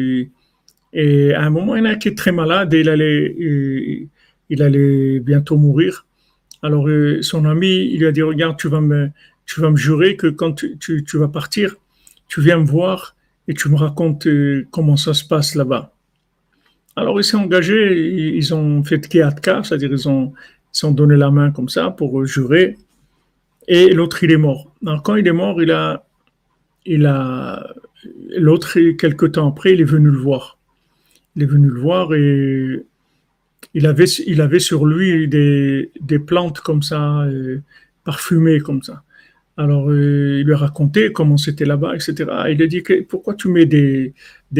Et, à un moment, il y en a qui est très malade et il allait, allait bientôt mourir. Alors euh, son ami, il lui a dit, regarde, tu vas me, tu vas me jurer que quand tu, tu vas partir, tu viens me voir et tu me racontes euh, comment ça se passe là-bas. Alors, ils s'est engagés, ils ont fait Keatka, c'est-à-dire ils ont, donné la main comme ça pour jurer, et l'autre, il est mort. Alors, quand il est mort, il a, il a, l'autre, quelques temps après, il est venu le voir. Il est venu le voir et il avait, il avait sur lui des, des plantes comme ça, euh, parfumées comme ça. Alors, euh, il lui a raconté comment c'était là-bas, etc. Il a dit pourquoi tu mets des,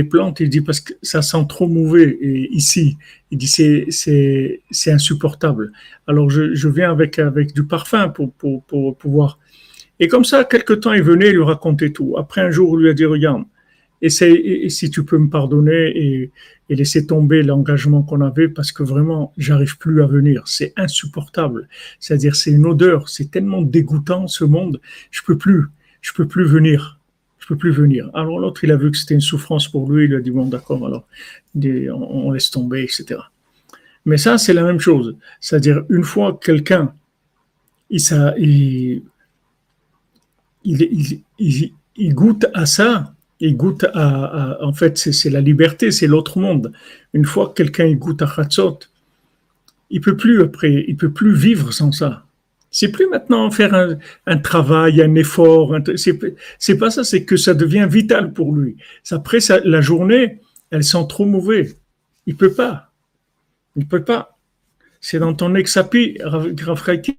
plantes? Il dit parce que ça sent trop mauvais et ici. Il dit c'est insupportable. Alors je, viens avec du parfum pour pouvoir. Et comme ça, quelque temps, il venait, il lui racontait tout. Après un jour, il lui a dit regarde, essaye et si tu peux me pardonner et, laisser tomber l'engagement qu'on avait parce que vraiment, j'arrive plus à venir. C'est insupportable. C'est-à-dire, c'est une odeur. C'est tellement dégoûtant, ce monde. Je peux plus. Je peux plus venir. Je peux plus venir. Alors l'autre, il a vu que c'était une souffrance pour lui. Il a dit, bon, d'accord, alors, on laisse tomber, etc. Mais ça, c'est la même chose. C'est-à-dire, une fois quelqu'un, il, ça, il, il, il goûte à ça, il goûte à, en fait, c'est la liberté, c'est l'autre monde. Une fois que quelqu'un goûte à Khatzot, il peut plus après, il peut plus vivre sans ça. C'est plus maintenant faire un, travail, un effort. C'est pas ça, c'est que ça devient vital pour lui. Après ça, la journée, elle sent trop mauvais. Il peut pas. Il peut pas. C'est dans ton exapi, Rafraïti,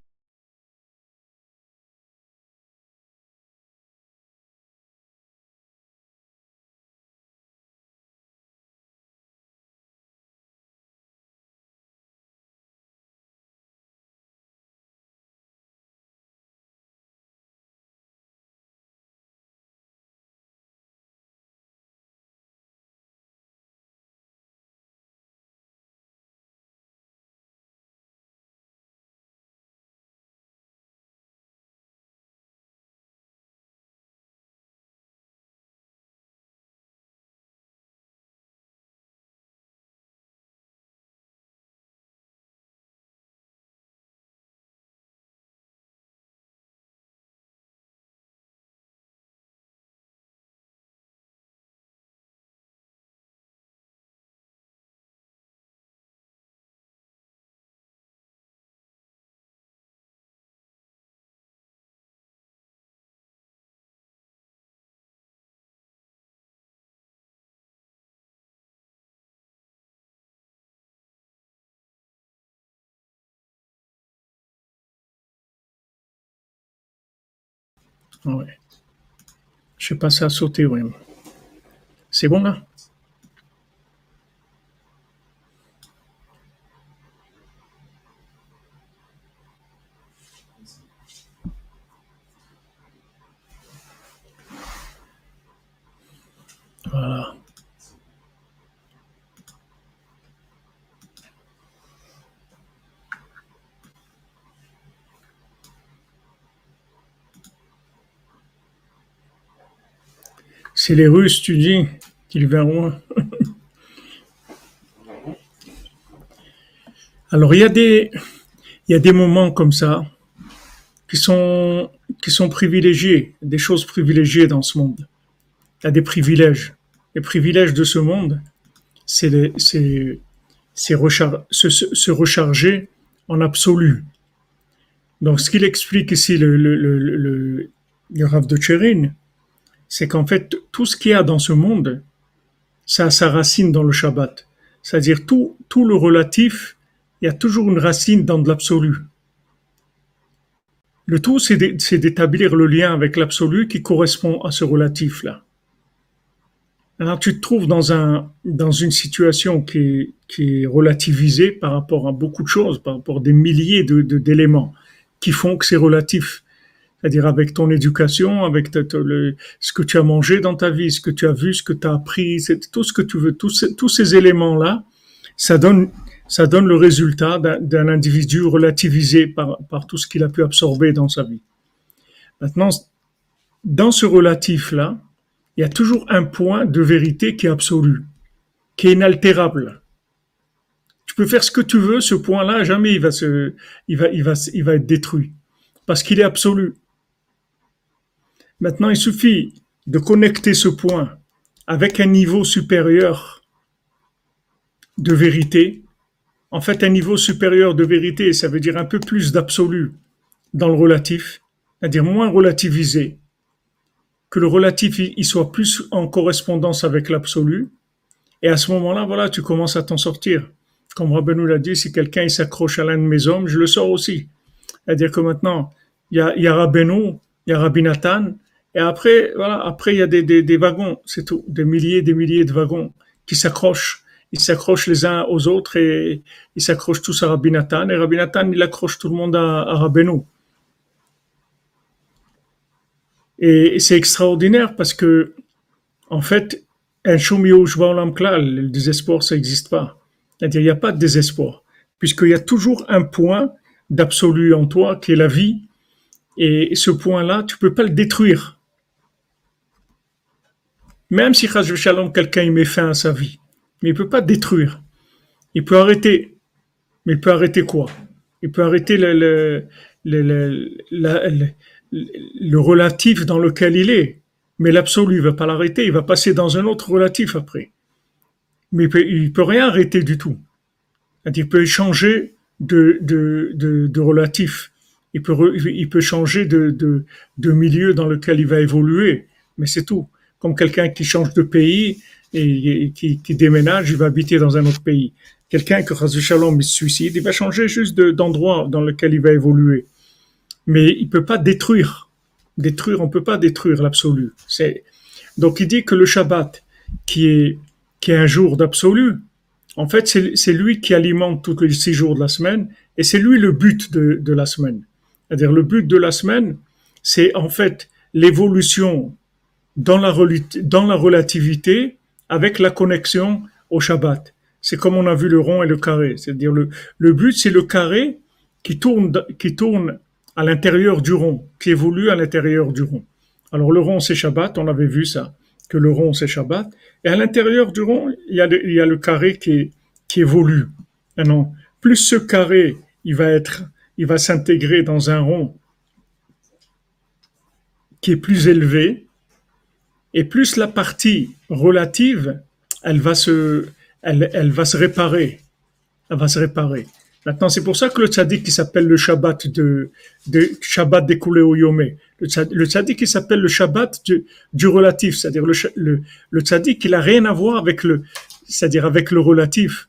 Ouais. Je sais pas, ça a sauté, ouais. C'est bon là Voilà. C'est les Russes, tu dis, qu'ils verront. Alors, il y, a des, il y a des moments comme ça qui sont, qui sont privilégiés, des choses privilégiées dans ce monde. Il y a des privilèges. Les privilèges de ce monde, c'est se, se recharger en absolu. Donc, ce qu'il explique ici, le, le, le, le, de Tchérin, c'est qu'en fait, tout ce qu'il y a dans ce monde, ça a sa racine dans le Shabbat. C'est-à-dire tout, tout le relatif, il y a toujours une racine dans de l'absolu. Le tout, c'est d'établir le lien avec l'absolu qui correspond à ce relatif-là. Alors tu te trouves dans, un, dans une situation qui est, qui est relativisée par rapport à beaucoup de choses, par rapport à des milliers d'éléments qui font que c'est relatif c'est-à-dire avec ton éducation, avec ce que tu as mangé dans ta vie, ce que tu as vu, ce que tu as appris, tout ce que tu veux, tous ces, éléments-là, ça donne, le résultat d'un individu relativisé par, tout ce qu'il a pu absorber dans sa vie. Maintenant, dans ce relatif-là, il y a toujours un point de vérité qui est absolu, qui est inaltérable. Tu peux faire ce que tu veux, ce point-là, jamais il va être détruit parce qu'il est absolu. Maintenant, il suffit de connecter ce point avec un niveau supérieur de vérité. En fait, un niveau supérieur de vérité, ça veut dire un peu plus d'absolu dans le relatif, c'est-à-dire moins relativisé, que le relatif il soit plus en correspondance avec l'absolu. Et à ce moment-là, voilà, tu commences à t'en sortir. Comme Rabbeinu l'a dit, si quelqu'un s'accroche à l'un de mes hommes, je le sors aussi. C'est-à-dire que maintenant, il y a, il il y a Rabbi Nathan, et après, voilà, après il y a des, des, wagons, c'est tout, des milliers, des milliers de wagons qui s'accrochent. Ils s'accrochent les uns aux autres et ils s'accrochent tous à Rabbi Nathan, et Rabbi Nathan, il accroche tout le monde à, à Rabbeinu. Et c'est extraordinaire parce que, en fait, un le désespoir, ça n'existe pas. C'est-à-dire, il n'y a pas de désespoir, puisqu'il y a toujours un point d'absolu en toi qui est la vie, et ce point-là, tu peux pas le détruire. Même si Shalom, quelqu'un il met fin à sa vie, mais il peut pas détruire. Il peut arrêter. Mais il peut arrêter quoi? Il peut arrêter le, relatif dans lequel il est. Mais l'absolu, il va pas l'arrêter, il va passer dans un autre relatif après. Mais il peut, peut rien arrêter du tout. Il peut changer de, relatif. Il peut, changer de milieu dans lequel il va évoluer. Mais c'est tout. Comme quelqu'un qui change de pays et, qui, déménage, il va habiter dans un autre pays. Quelqu'un que Shalom il se suicide, il va changer juste d'endroit dans lequel il va évoluer. Mais il peut pas détruire. Détruire, on peut pas détruire l'absolu. Donc il dit que le Shabbat, qui est, qui est un jour d'absolu, en fait, c'est lui qui alimente tous les six jours de la semaine et c'est lui le but de, de la semaine. C'est-à-dire le but de la semaine, c'est en fait l'évolution dans la, dans la relativité avec la connexion au Shabbat. C'est comme on a vu le rond et le carré. C'est-à-dire le, le but, c'est le carré qui tourne, qui tourne à l'intérieur du rond, qui évolue à l'intérieur du rond. Alors le rond, c'est Shabbat, on avait vu ça, que le rond, c'est Shabbat. Et à l'intérieur du rond, il y a le, il y a le carré qui, qui évolue. Maintenant, plus ce carré, il va être il va s'intégrer dans un rond qui est plus élevé, et plus la partie relative, elle va se, elle, elle va se réparer. Elle va se réparer. Maintenant, c'est pour ça que le tzaddik qui s'appelle le Shabbat de, de Shabbat découlé au Yomé. Le tzaddik qui s'appelle le Shabbat du, du relatif, c'est-à-dire le, le, tzaddik, il a rien à voir avec le, c'est-à-dire avec le relatif.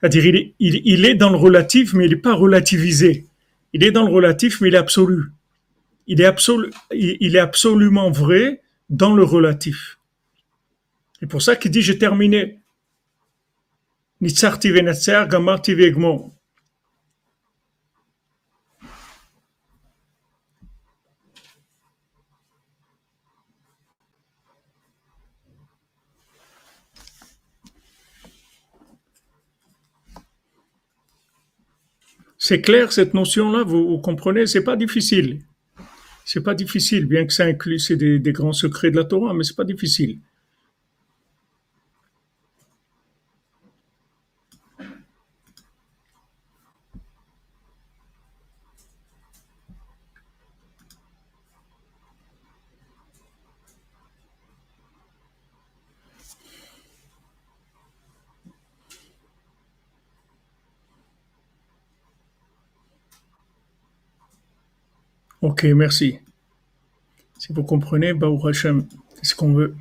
C'est-à-dire, il il, il est dans le relatif, mais il n'est pas relativisé. Il est dans le relatif, mais il est absolu. Il est, absolu, il est absolument vrai dans le relatif. C'est pour ça qu'il dit j'ai terminé. C'est clair cette notion-là, vous, vous, comprenez, c'est pas difficile. C'est pas difficile, bien que ça des, des, grands secrets de la Torah, mais c'est pas difficile. Ok, merci. Si vous comprenez, Baruch Hashem, c'est ce qu'on veut.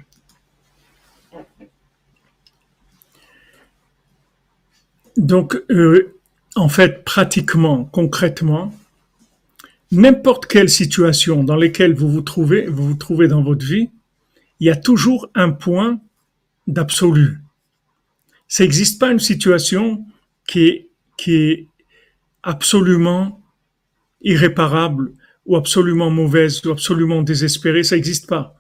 Donc, euh, en fait, pratiquement, concrètement, n'importe quelle situation dans laquelle vous vous trouvez, vous vous trouvez dans votre vie, il y a toujours un point d'absolu. Ça n'existe pas une situation qui est, qui est absolument irréparable ou absolument mauvaise ou absolument désespérée, ça n'existe pas.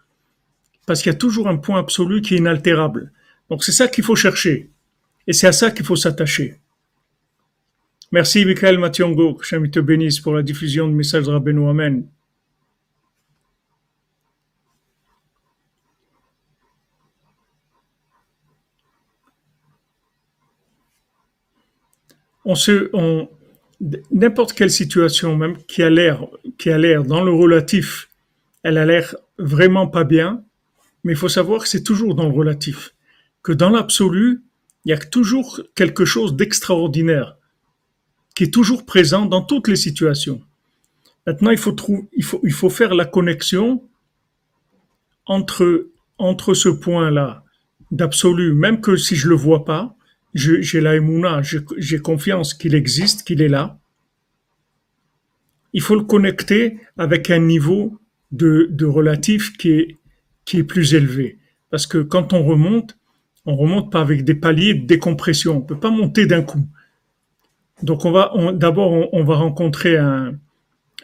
Parce qu'il y a toujours un point absolu qui est inaltérable. Donc c'est ça qu'il faut chercher. Et c'est à ça qu'il faut s'attacher. Merci Michael Mationgo, que je te bénisse pour la diffusion de message de Rabbeinu Amen. On se, n'importe quelle situation même qui a l'air qui a l'air dans le relatif, elle a l'air vraiment pas bien, mais il faut savoir que c'est toujours dans le relatif, que dans l'absolu, il y a toujours quelque chose d'extraordinaire qui est toujours présent dans toutes les situations. Maintenant, il faut il faut, il faut faire la connexion entre entre ce point-là d'absolu, même que si je le vois pas, j'ai la émouna, j'ai confiance qu'il existe, qu'il est là. Il faut le connecter avec un niveau de, de relatif qui est, qui est plus élevé. Parce que quand on remonte, on remonte pas avec des paliers de décompression. On peut pas monter d'un coup. Donc on va, d'abord on, va rencontrer un,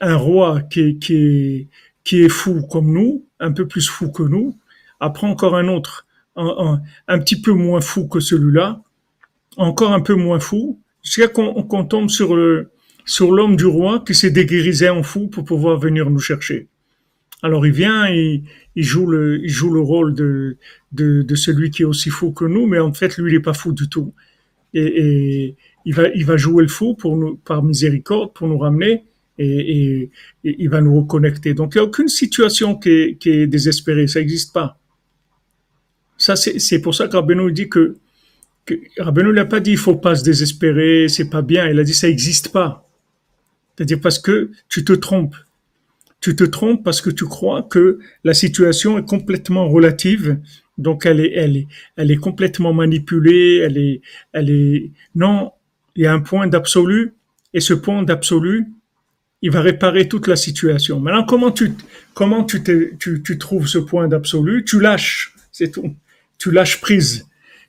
un roi qui est, qui est, qui est fou comme nous, un peu plus fou que nous. Après encore un autre, un, un, petit peu moins fou que celui-là, encore un peu moins fou, jusqu'à qu'on tombe sur le, sur l'homme du roi qui s'est déguérisé en fou pour pouvoir venir nous chercher. Alors il vient, il, il joue le, il joue le rôle de, de, de, celui qui est aussi fou que nous, mais en fait lui il est pas fou du tout. Et, et il va, il va jouer le fou pour nous, par miséricorde pour nous ramener et, et, il va nous reconnecter. Donc il n'y a aucune situation qui est, qui est désespérée, ça n'existe pas. Ça c'est pour ça que Rabbeinu dit que Rabbeinu n'a pas dit il faut pas se désespérer, c'est pas bien. Il a dit ça n'existe pas. C'est-à-dire parce que tu te trompes. Tu te trompes parce que tu crois que la situation est complètement relative, donc elle est, elle est, elle est complètement manipulée, elle est, elle est, non, il y a un point d'absolu, et ce point d'absolu, il va réparer toute la situation. Maintenant, comment tu, comment tu, tu, tu trouves ce point d'absolu? Tu lâches, c'est tout. Tu lâches prise.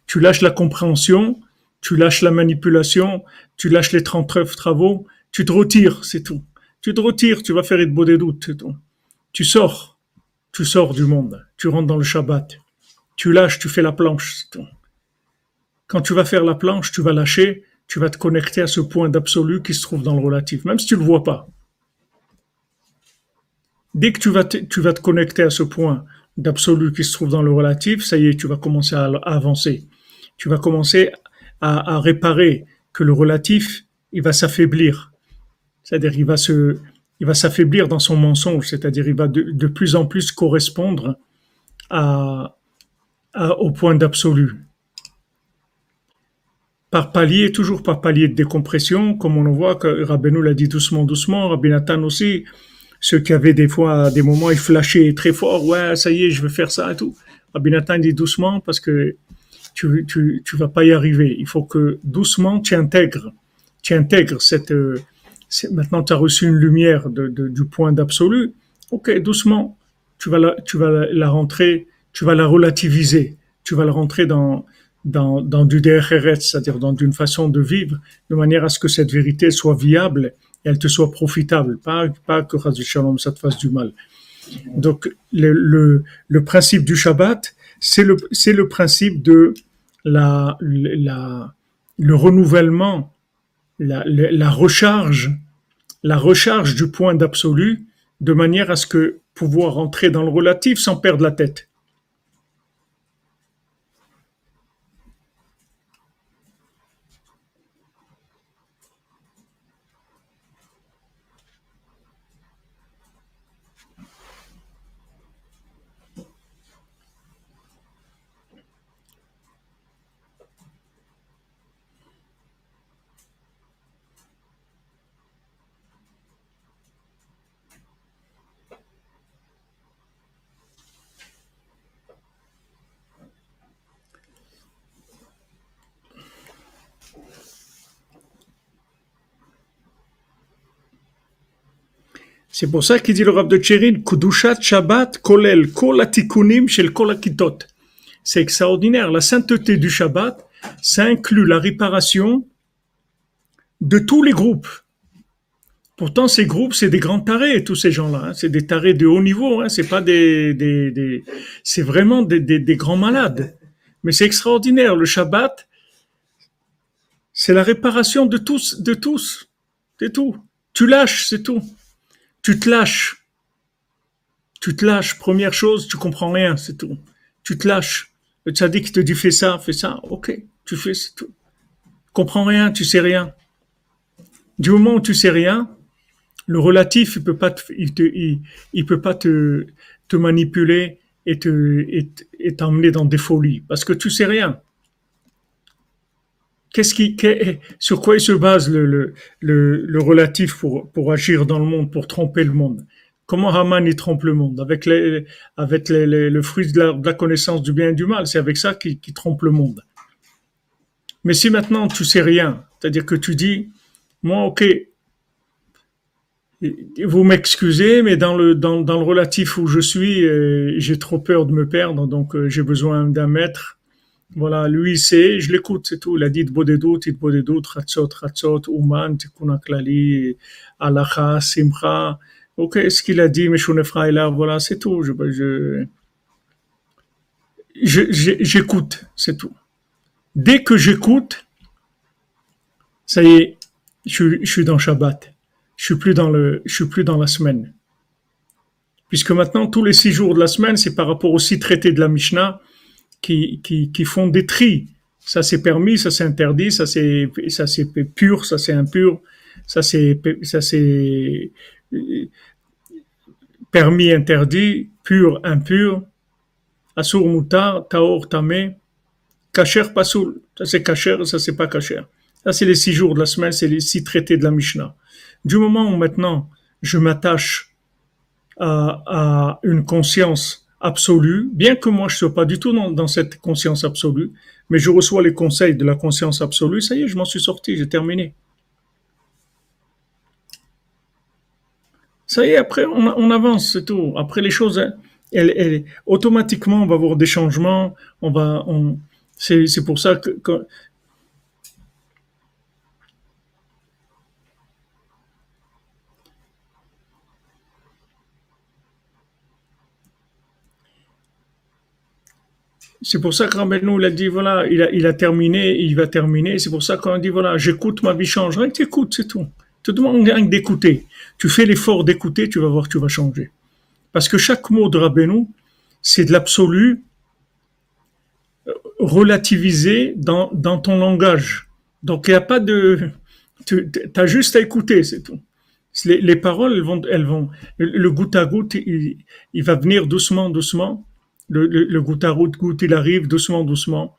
Tu lâches la compréhension, tu lâches la manipulation, tu lâches les 39 travaux, tu te retires, c'est tout. Tu te retires, tu vas faire une des doutes, c'est tout. Tu sors, tu sors du monde, tu rentres dans le Shabbat. Tu lâches, tu fais la planche, c'est tout. Quand tu vas faire la planche, tu vas lâcher, tu vas te connecter à ce point d'absolu qui se trouve dans le relatif, même si tu ne le vois pas. Dès que tu vas, te, tu vas te connecter à ce point d'absolu qui se trouve dans le relatif, ça y est, tu vas commencer à, avancer. Tu vas commencer à, réparer que le relatif, il va s'affaiblir. C'est-à-dire, il va se, il va s'affaiblir dans son mensonge, c'est-à-dire, il va de, plus en plus correspondre au point d'absolu. Par palier, toujours par palier de décompression, comme on le voit, que Rabbeinu l'a dit doucement, doucement, Rabbi Nathan aussi, ceux qui avaient des fois, des moments, ils flashaient très fort, ouais, ça y est, je veux faire ça et tout. Rabbi Nathan dit doucement parce que tu, tu, vas pas y arriver. Il faut que doucement tu intègres, tu intègres cette, maintenant tu as reçu une lumière de, du point d'absolu, ok, doucement, tu vas, la, tu vas la, rentrer, tu vas la relativiser, tu vas la rentrer dans, dans, du DRRS, c'est-à-dire dans une façon de vivre, de manière à ce que cette vérité soit viable et elle te soit profitable, pas, pas que Shalom, ça te fasse du mal. Donc, le, le principe du Shabbat, c'est le, c'est le principe de la, la, le renouvellement la, la, recharge, la recharge du point d'absolu, de manière à ce que pouvoir entrer dans le relatif sans perdre la tête. C'est pour ça qu'il dit le Rav de Tchérin, Kudushat Shabbat kolel kol shel kol C'est extraordinaire. La sainteté du Shabbat, ça inclut la réparation de tous les groupes. Pourtant, ces groupes, c'est des grands tarés, tous ces gens-là. Hein. C'est des tarés de haut niveau. Hein. C'est pas des, des, des c'est vraiment des, des, des grands malades. Mais c'est extraordinaire. Le Shabbat, c'est la réparation de tous, de tous, c'est tout. Tu lâches, c'est tout tu te lâches. Tu te lâches. Première chose, tu comprends rien, c'est tout. Tu te lâches. Le tzaddik te dit fais ça, fais ça. Ok, tu fais, c'est tout. Comprends rien, tu sais rien. Du moment où tu sais rien, le relatif, il peut pas te, il, peut pas te, te manipuler et te, et t'emmener dans des folies parce que tu sais rien. Sur quoi il se base le, relatif pour, agir dans le monde, pour tromper le monde? Comment Haman y trompe le monde? Avec, le fruit de la, connaissance du bien et du mal, c'est avec ça qu'il trompe le monde. Mais si maintenant tu sais rien, c'est-à-dire que tu dis, moi, ok, vous m'excusez, mais dans le, dans, dans, le relatif où je suis, euh, j'ai trop peur de me perdre, donc euh, j'ai besoin d'un maître. Voilà, lui c'est, je l'écoute, c'est tout. Il a dit Tbodedut, Tbodedut, Ratzot, Ratzot, Uman, Tikkun Klali, Alacha, Simcha. Ok, ce qu'il a dit, Meshunefra là, voilà, c'est tout. Je, je, j'écoute, c'est tout. Dès que j'écoute, ça y est, je, je suis dans Shabbat je suis plus dans le, je suis plus dans la semaine. Puisque maintenant, tous les six jours de la semaine, c'est par rapport aux six traités de la Mishnah qui, qui, qui font des tris. Ça c'est permis, ça c'est interdit, ça c'est, ça c'est pur, ça c'est impur, ça c'est, ça c'est permis, interdit, pur, impur, asur mutar, taor, tamé, kacher, pasoul. Ça c'est kacher, ça c'est pas kacher. Ça c'est les six jours de la semaine, c'est les six traités de la Mishnah. Du moment où maintenant je m'attache à, une conscience absolue, bien que moi je ne sois pas du tout dans, cette conscience absolue, mais je reçois les conseils de la conscience absolue, ça y est, je m'en suis sorti, j'ai terminé. Ça y est, après on, avance, c'est tout. Après les choses, elles, automatiquement on va avoir des changements, on va, on, c'est, pour ça que C'est pour ça que Rabbeinu, a dit, voilà, il a, il a terminé, il va terminer. C'est pour ça qu'on dit, voilà, j'écoute, ma vie change. Rien que t'écoutes, c'est tout. Tu te demandes rien que d'écouter. Tu fais l'effort d'écouter, tu vas voir tu vas changer. Parce que chaque mot de Rabbeinu, c'est de l'absolu euh, relativisé dans, dans ton langage. Donc, il n'y a pas de, tu as juste à écouter, c'est tout. Les, les, paroles, elles vont, elles vont, le goutte à goutte, il, il va venir doucement, doucement le, le, goutte à goutte, il arrive doucement, doucement.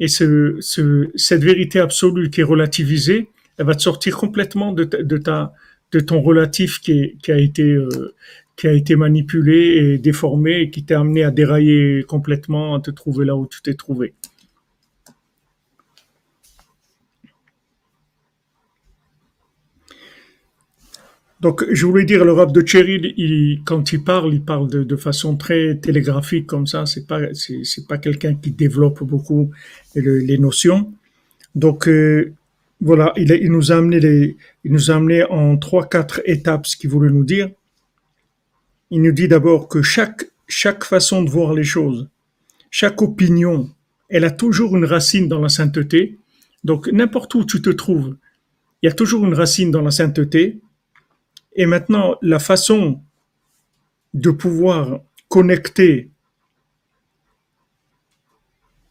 Et ce, ce, cette vérité absolue qui est relativisée, elle va te sortir complètement de, ta, de, ta, de ton relatif qui, qui a été euh, qui a été manipulé et déformé et qui t'a amené à dérailler complètement, à te trouver là où tu t'es trouvé. Donc, je voulais dire, le rab de Cheryl, il, quand il parle, il parle de, de façon très télégraphique comme ça. C'est pas, c'est, pas quelqu'un qui développe beaucoup les notions. Donc, euh, voilà, il, il, nous a amené les, il nous a amené en trois, quatre étapes ce qu'il voulait nous dire. Il nous dit d'abord que chaque, chaque façon de voir les choses, chaque opinion, elle a toujours une racine dans la sainteté. Donc, n'importe où tu te trouves, il y a toujours une racine dans la sainteté et maintenant, la façon de pouvoir connecter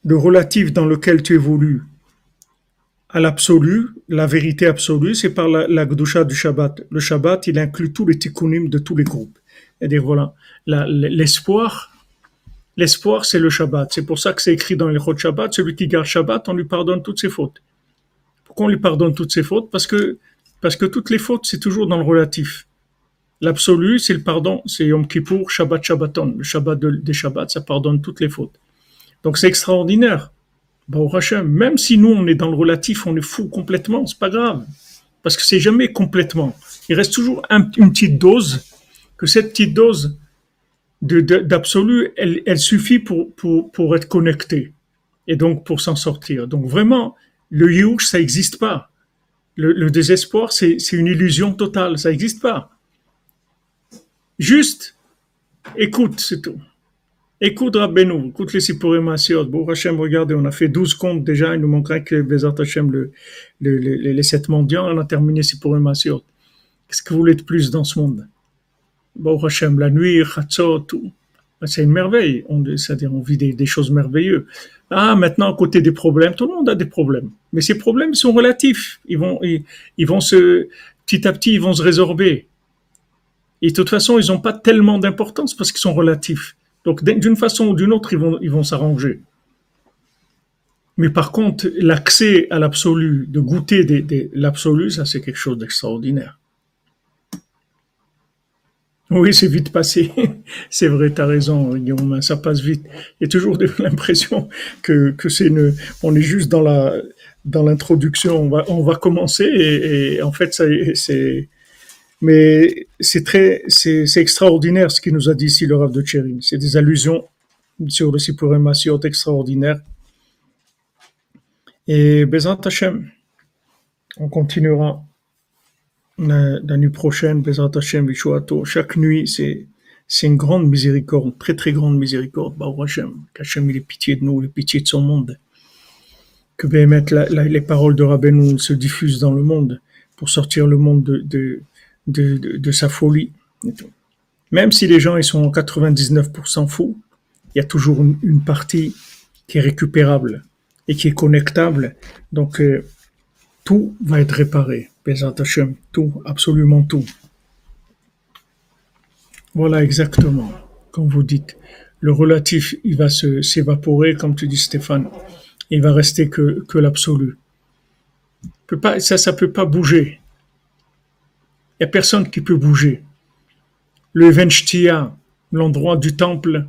le relatif dans lequel tu évolues à l'absolu, la vérité absolue, c'est par la, la Gdusha du Shabbat. Le Shabbat, il inclut tous les tikkunim de tous les groupes. C'est-à-dire, voilà, l'espoir, l'espoir, c'est le Shabbat. C'est pour ça que c'est écrit dans les Chod Shabbat, celui qui garde Shabbat, on lui pardonne toutes ses fautes. Pourquoi on lui pardonne toutes ses fautes? Parce que parce que toutes les fautes, c'est toujours dans le relatif. L'absolu, c'est le pardon, c'est Yom Kippour, Shabbat Shabbaton. Le Shabbat des Shabbats, ça pardonne toutes les fautes. Donc c'est extraordinaire. Bah, au même si nous, on est dans le relatif, on est fou complètement, c'est pas grave. Parce que c'est jamais complètement. Il reste toujours une petite dose, que cette petite dose d'absolu, elle, elle, suffit pour, pour, pour être connecté. Et donc pour s'en sortir. Donc vraiment, le yush, ça n'existe pas. Le, désespoir, c'est une illusion totale, ça n'existe pas. Juste, écoute, c'est tout. Écoute Rabbeinu, écoute les Sipurim Asiot. Bon, Hachem, regardez, on a fait 12 comptes déjà, il nous manquerait que Bezat Hachem, le, le, les 7 mondiaux, on a terminé Sipurim Asiot. Qu'est-ce que vous voulez de plus dans ce monde? Bon, Hachem, la nuit, Chatzot, tout. C'est une merveille, c'est-à-dire on vit des, des choses merveilleuses. Ah, maintenant, à côté des problèmes, tout le monde a des problèmes. Mais ces problèmes sont relatifs. Ils vont, ils, vont se, petit à petit, ils vont se résorber. Et de toute façon, ils n'ont pas tellement d'importance parce qu'ils sont relatifs. Donc, d'une façon ou d'une autre, ils vont, ils s'arranger. Mais par contre, l'accès à l'absolu, de goûter des, l'absolu, ça c'est quelque chose d'extraordinaire. Oui, c'est vite passé. c'est vrai, tu as raison, Guillaume, ça passe vite. Il y a toujours l'impression que, que c'est une, on est juste dans la, dans l'introduction, on va, on va commencer et, en fait, c'est, Mais c'est très, c'est extraordinaire ce qu'il nous a dit ici le Rav de Tchérin. C'est des allusions sur le Sipurim Masiot extraordinaires. Et Bezant Hashem, on continuera la, nuit prochaine, Bezant Hashem, Chaque nuit, c'est c'est une grande miséricorde, très très grande miséricorde, Baruch Hashem, qu'Hachem il ait pitié de nous, il ait pitié de son monde. Que les paroles de Rabbeinu se diffusent dans le monde pour sortir le monde de, de, de, sa folie. Même si les gens ils sont 99% fous, il y a toujours une, partie qui est récupérable et qui est connectable. Donc euh, tout va être réparé. Hashem, tout, absolument tout. Voilà exactement, comme vous dites. Le relatif, il va s'évaporer, comme tu dis Stéphane. Il va rester que, l'absolu. Ça, ça peut pas bouger. Il n'y a personne qui peut bouger. Le Venchtia, l'endroit du temple,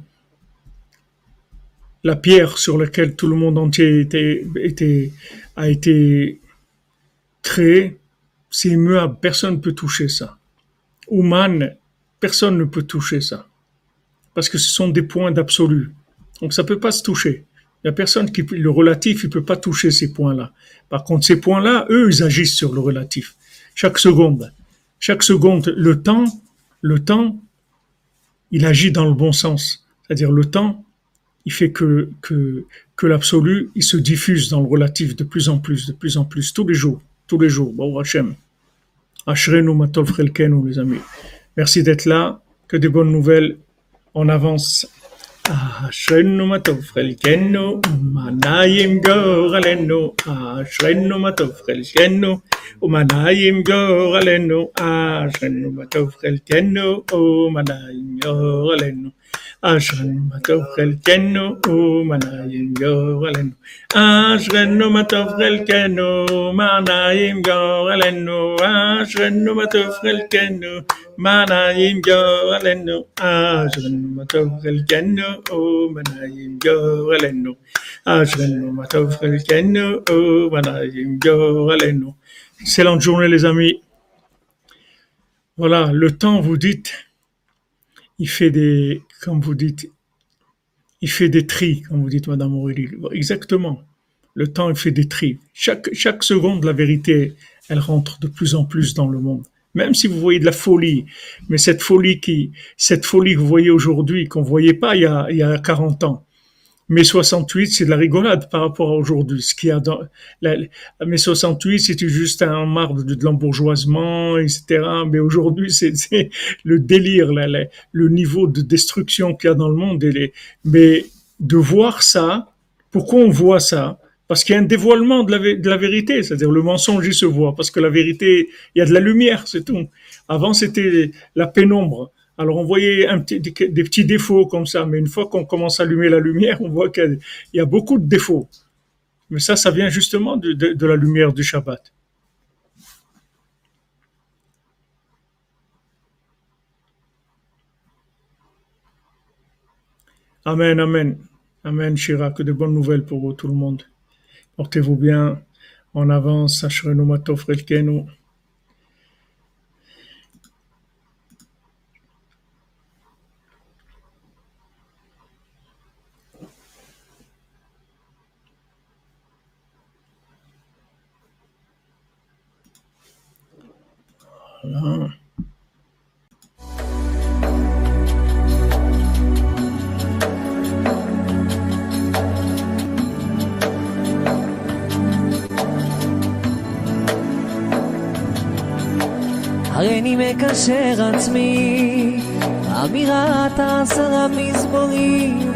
la pierre sur laquelle tout le monde entier a été créé, c'est immuable. Personne ne peut toucher ça. Ouman, Personne ne peut toucher ça. Parce que ce sont des points d'absolu. Donc ça ne peut pas se toucher. Il n'y a personne qui, le relatif, il ne peut pas toucher ces points-là. Par contre, ces points-là, eux, ils agissent sur le relatif. Chaque seconde. Chaque seconde, le temps, le temps, il agit dans le bon sens. C'est-à-dire le temps, il fait que, que, que l'absolu, il se diffuse dans le relatif de plus en plus, de plus en plus, tous les jours, tous les jours. Bon, Hachem. Ashrenu matol les amis. Merci d'être là. Que de bonnes nouvelles. On avance. אשרנו מה טוב חלקנו, ומנה ימגור עלינו, אשרנו מה טוב חלקנו, ומנה ימגור עלינו, אשרנו מה טוב חלקנו, ומנה ימגור עלינו. אשרנו מה טוב חלקנו, ומנעים גור עלינו. אשרנו מה טוב חלקנו, מנעים גור עלינו. אשרנו מה טוב חלקנו, מנעים גור עלינו. אשרנו מה טוב חלקנו, ומנעים גור עלינו. אשרנו מה טוב חלקנו, ומנעים גור עלינו. Excellente journée les amis. Voilà, le temps vous dites il fait des, comme vous dites, il fait des tris, comme vous dites, Madame Aurélie. Exactement. Le temps, il fait des tris. Chaque, chaque seconde, la vérité, elle rentre de plus en plus dans le monde. Même si vous voyez de la folie, mais cette folie qui, cette folie que vous voyez aujourd'hui, qu'on voyait pas il y a, il y a 40 ans, mai 68, c'est de la rigolade par rapport à aujourd'hui. Ce qu'il y a dans la, mai 68, c'était juste un marbre de, l'embourgeoisement, etc. Mais aujourd'hui, c'est le délire, le niveau de destruction qu'il y a dans le monde. mais de voir ça, pourquoi on voit ça? Parce qu'il y a un dévoilement de la, de la vérité, c'est-à-dire le mensonge, il se voit, parce que la vérité, il y a de la lumière, c'est tout. Avant, c'était la pénombre. Alors on voyait des, petits défauts comme ça, mais une fois qu'on commence à allumer la lumière, on voit qu'il y a beaucoup de défauts. Mais ça, ça vient justement de, la lumière du Shabbat. Amen, amen. Amen, Shira, que de bonnes nouvelles pour tout le monde. Portez-vous bien. En avance, Ashrenu Matov Relkenu. הריני מקשר עצמי, אמירת עשרה מזמורים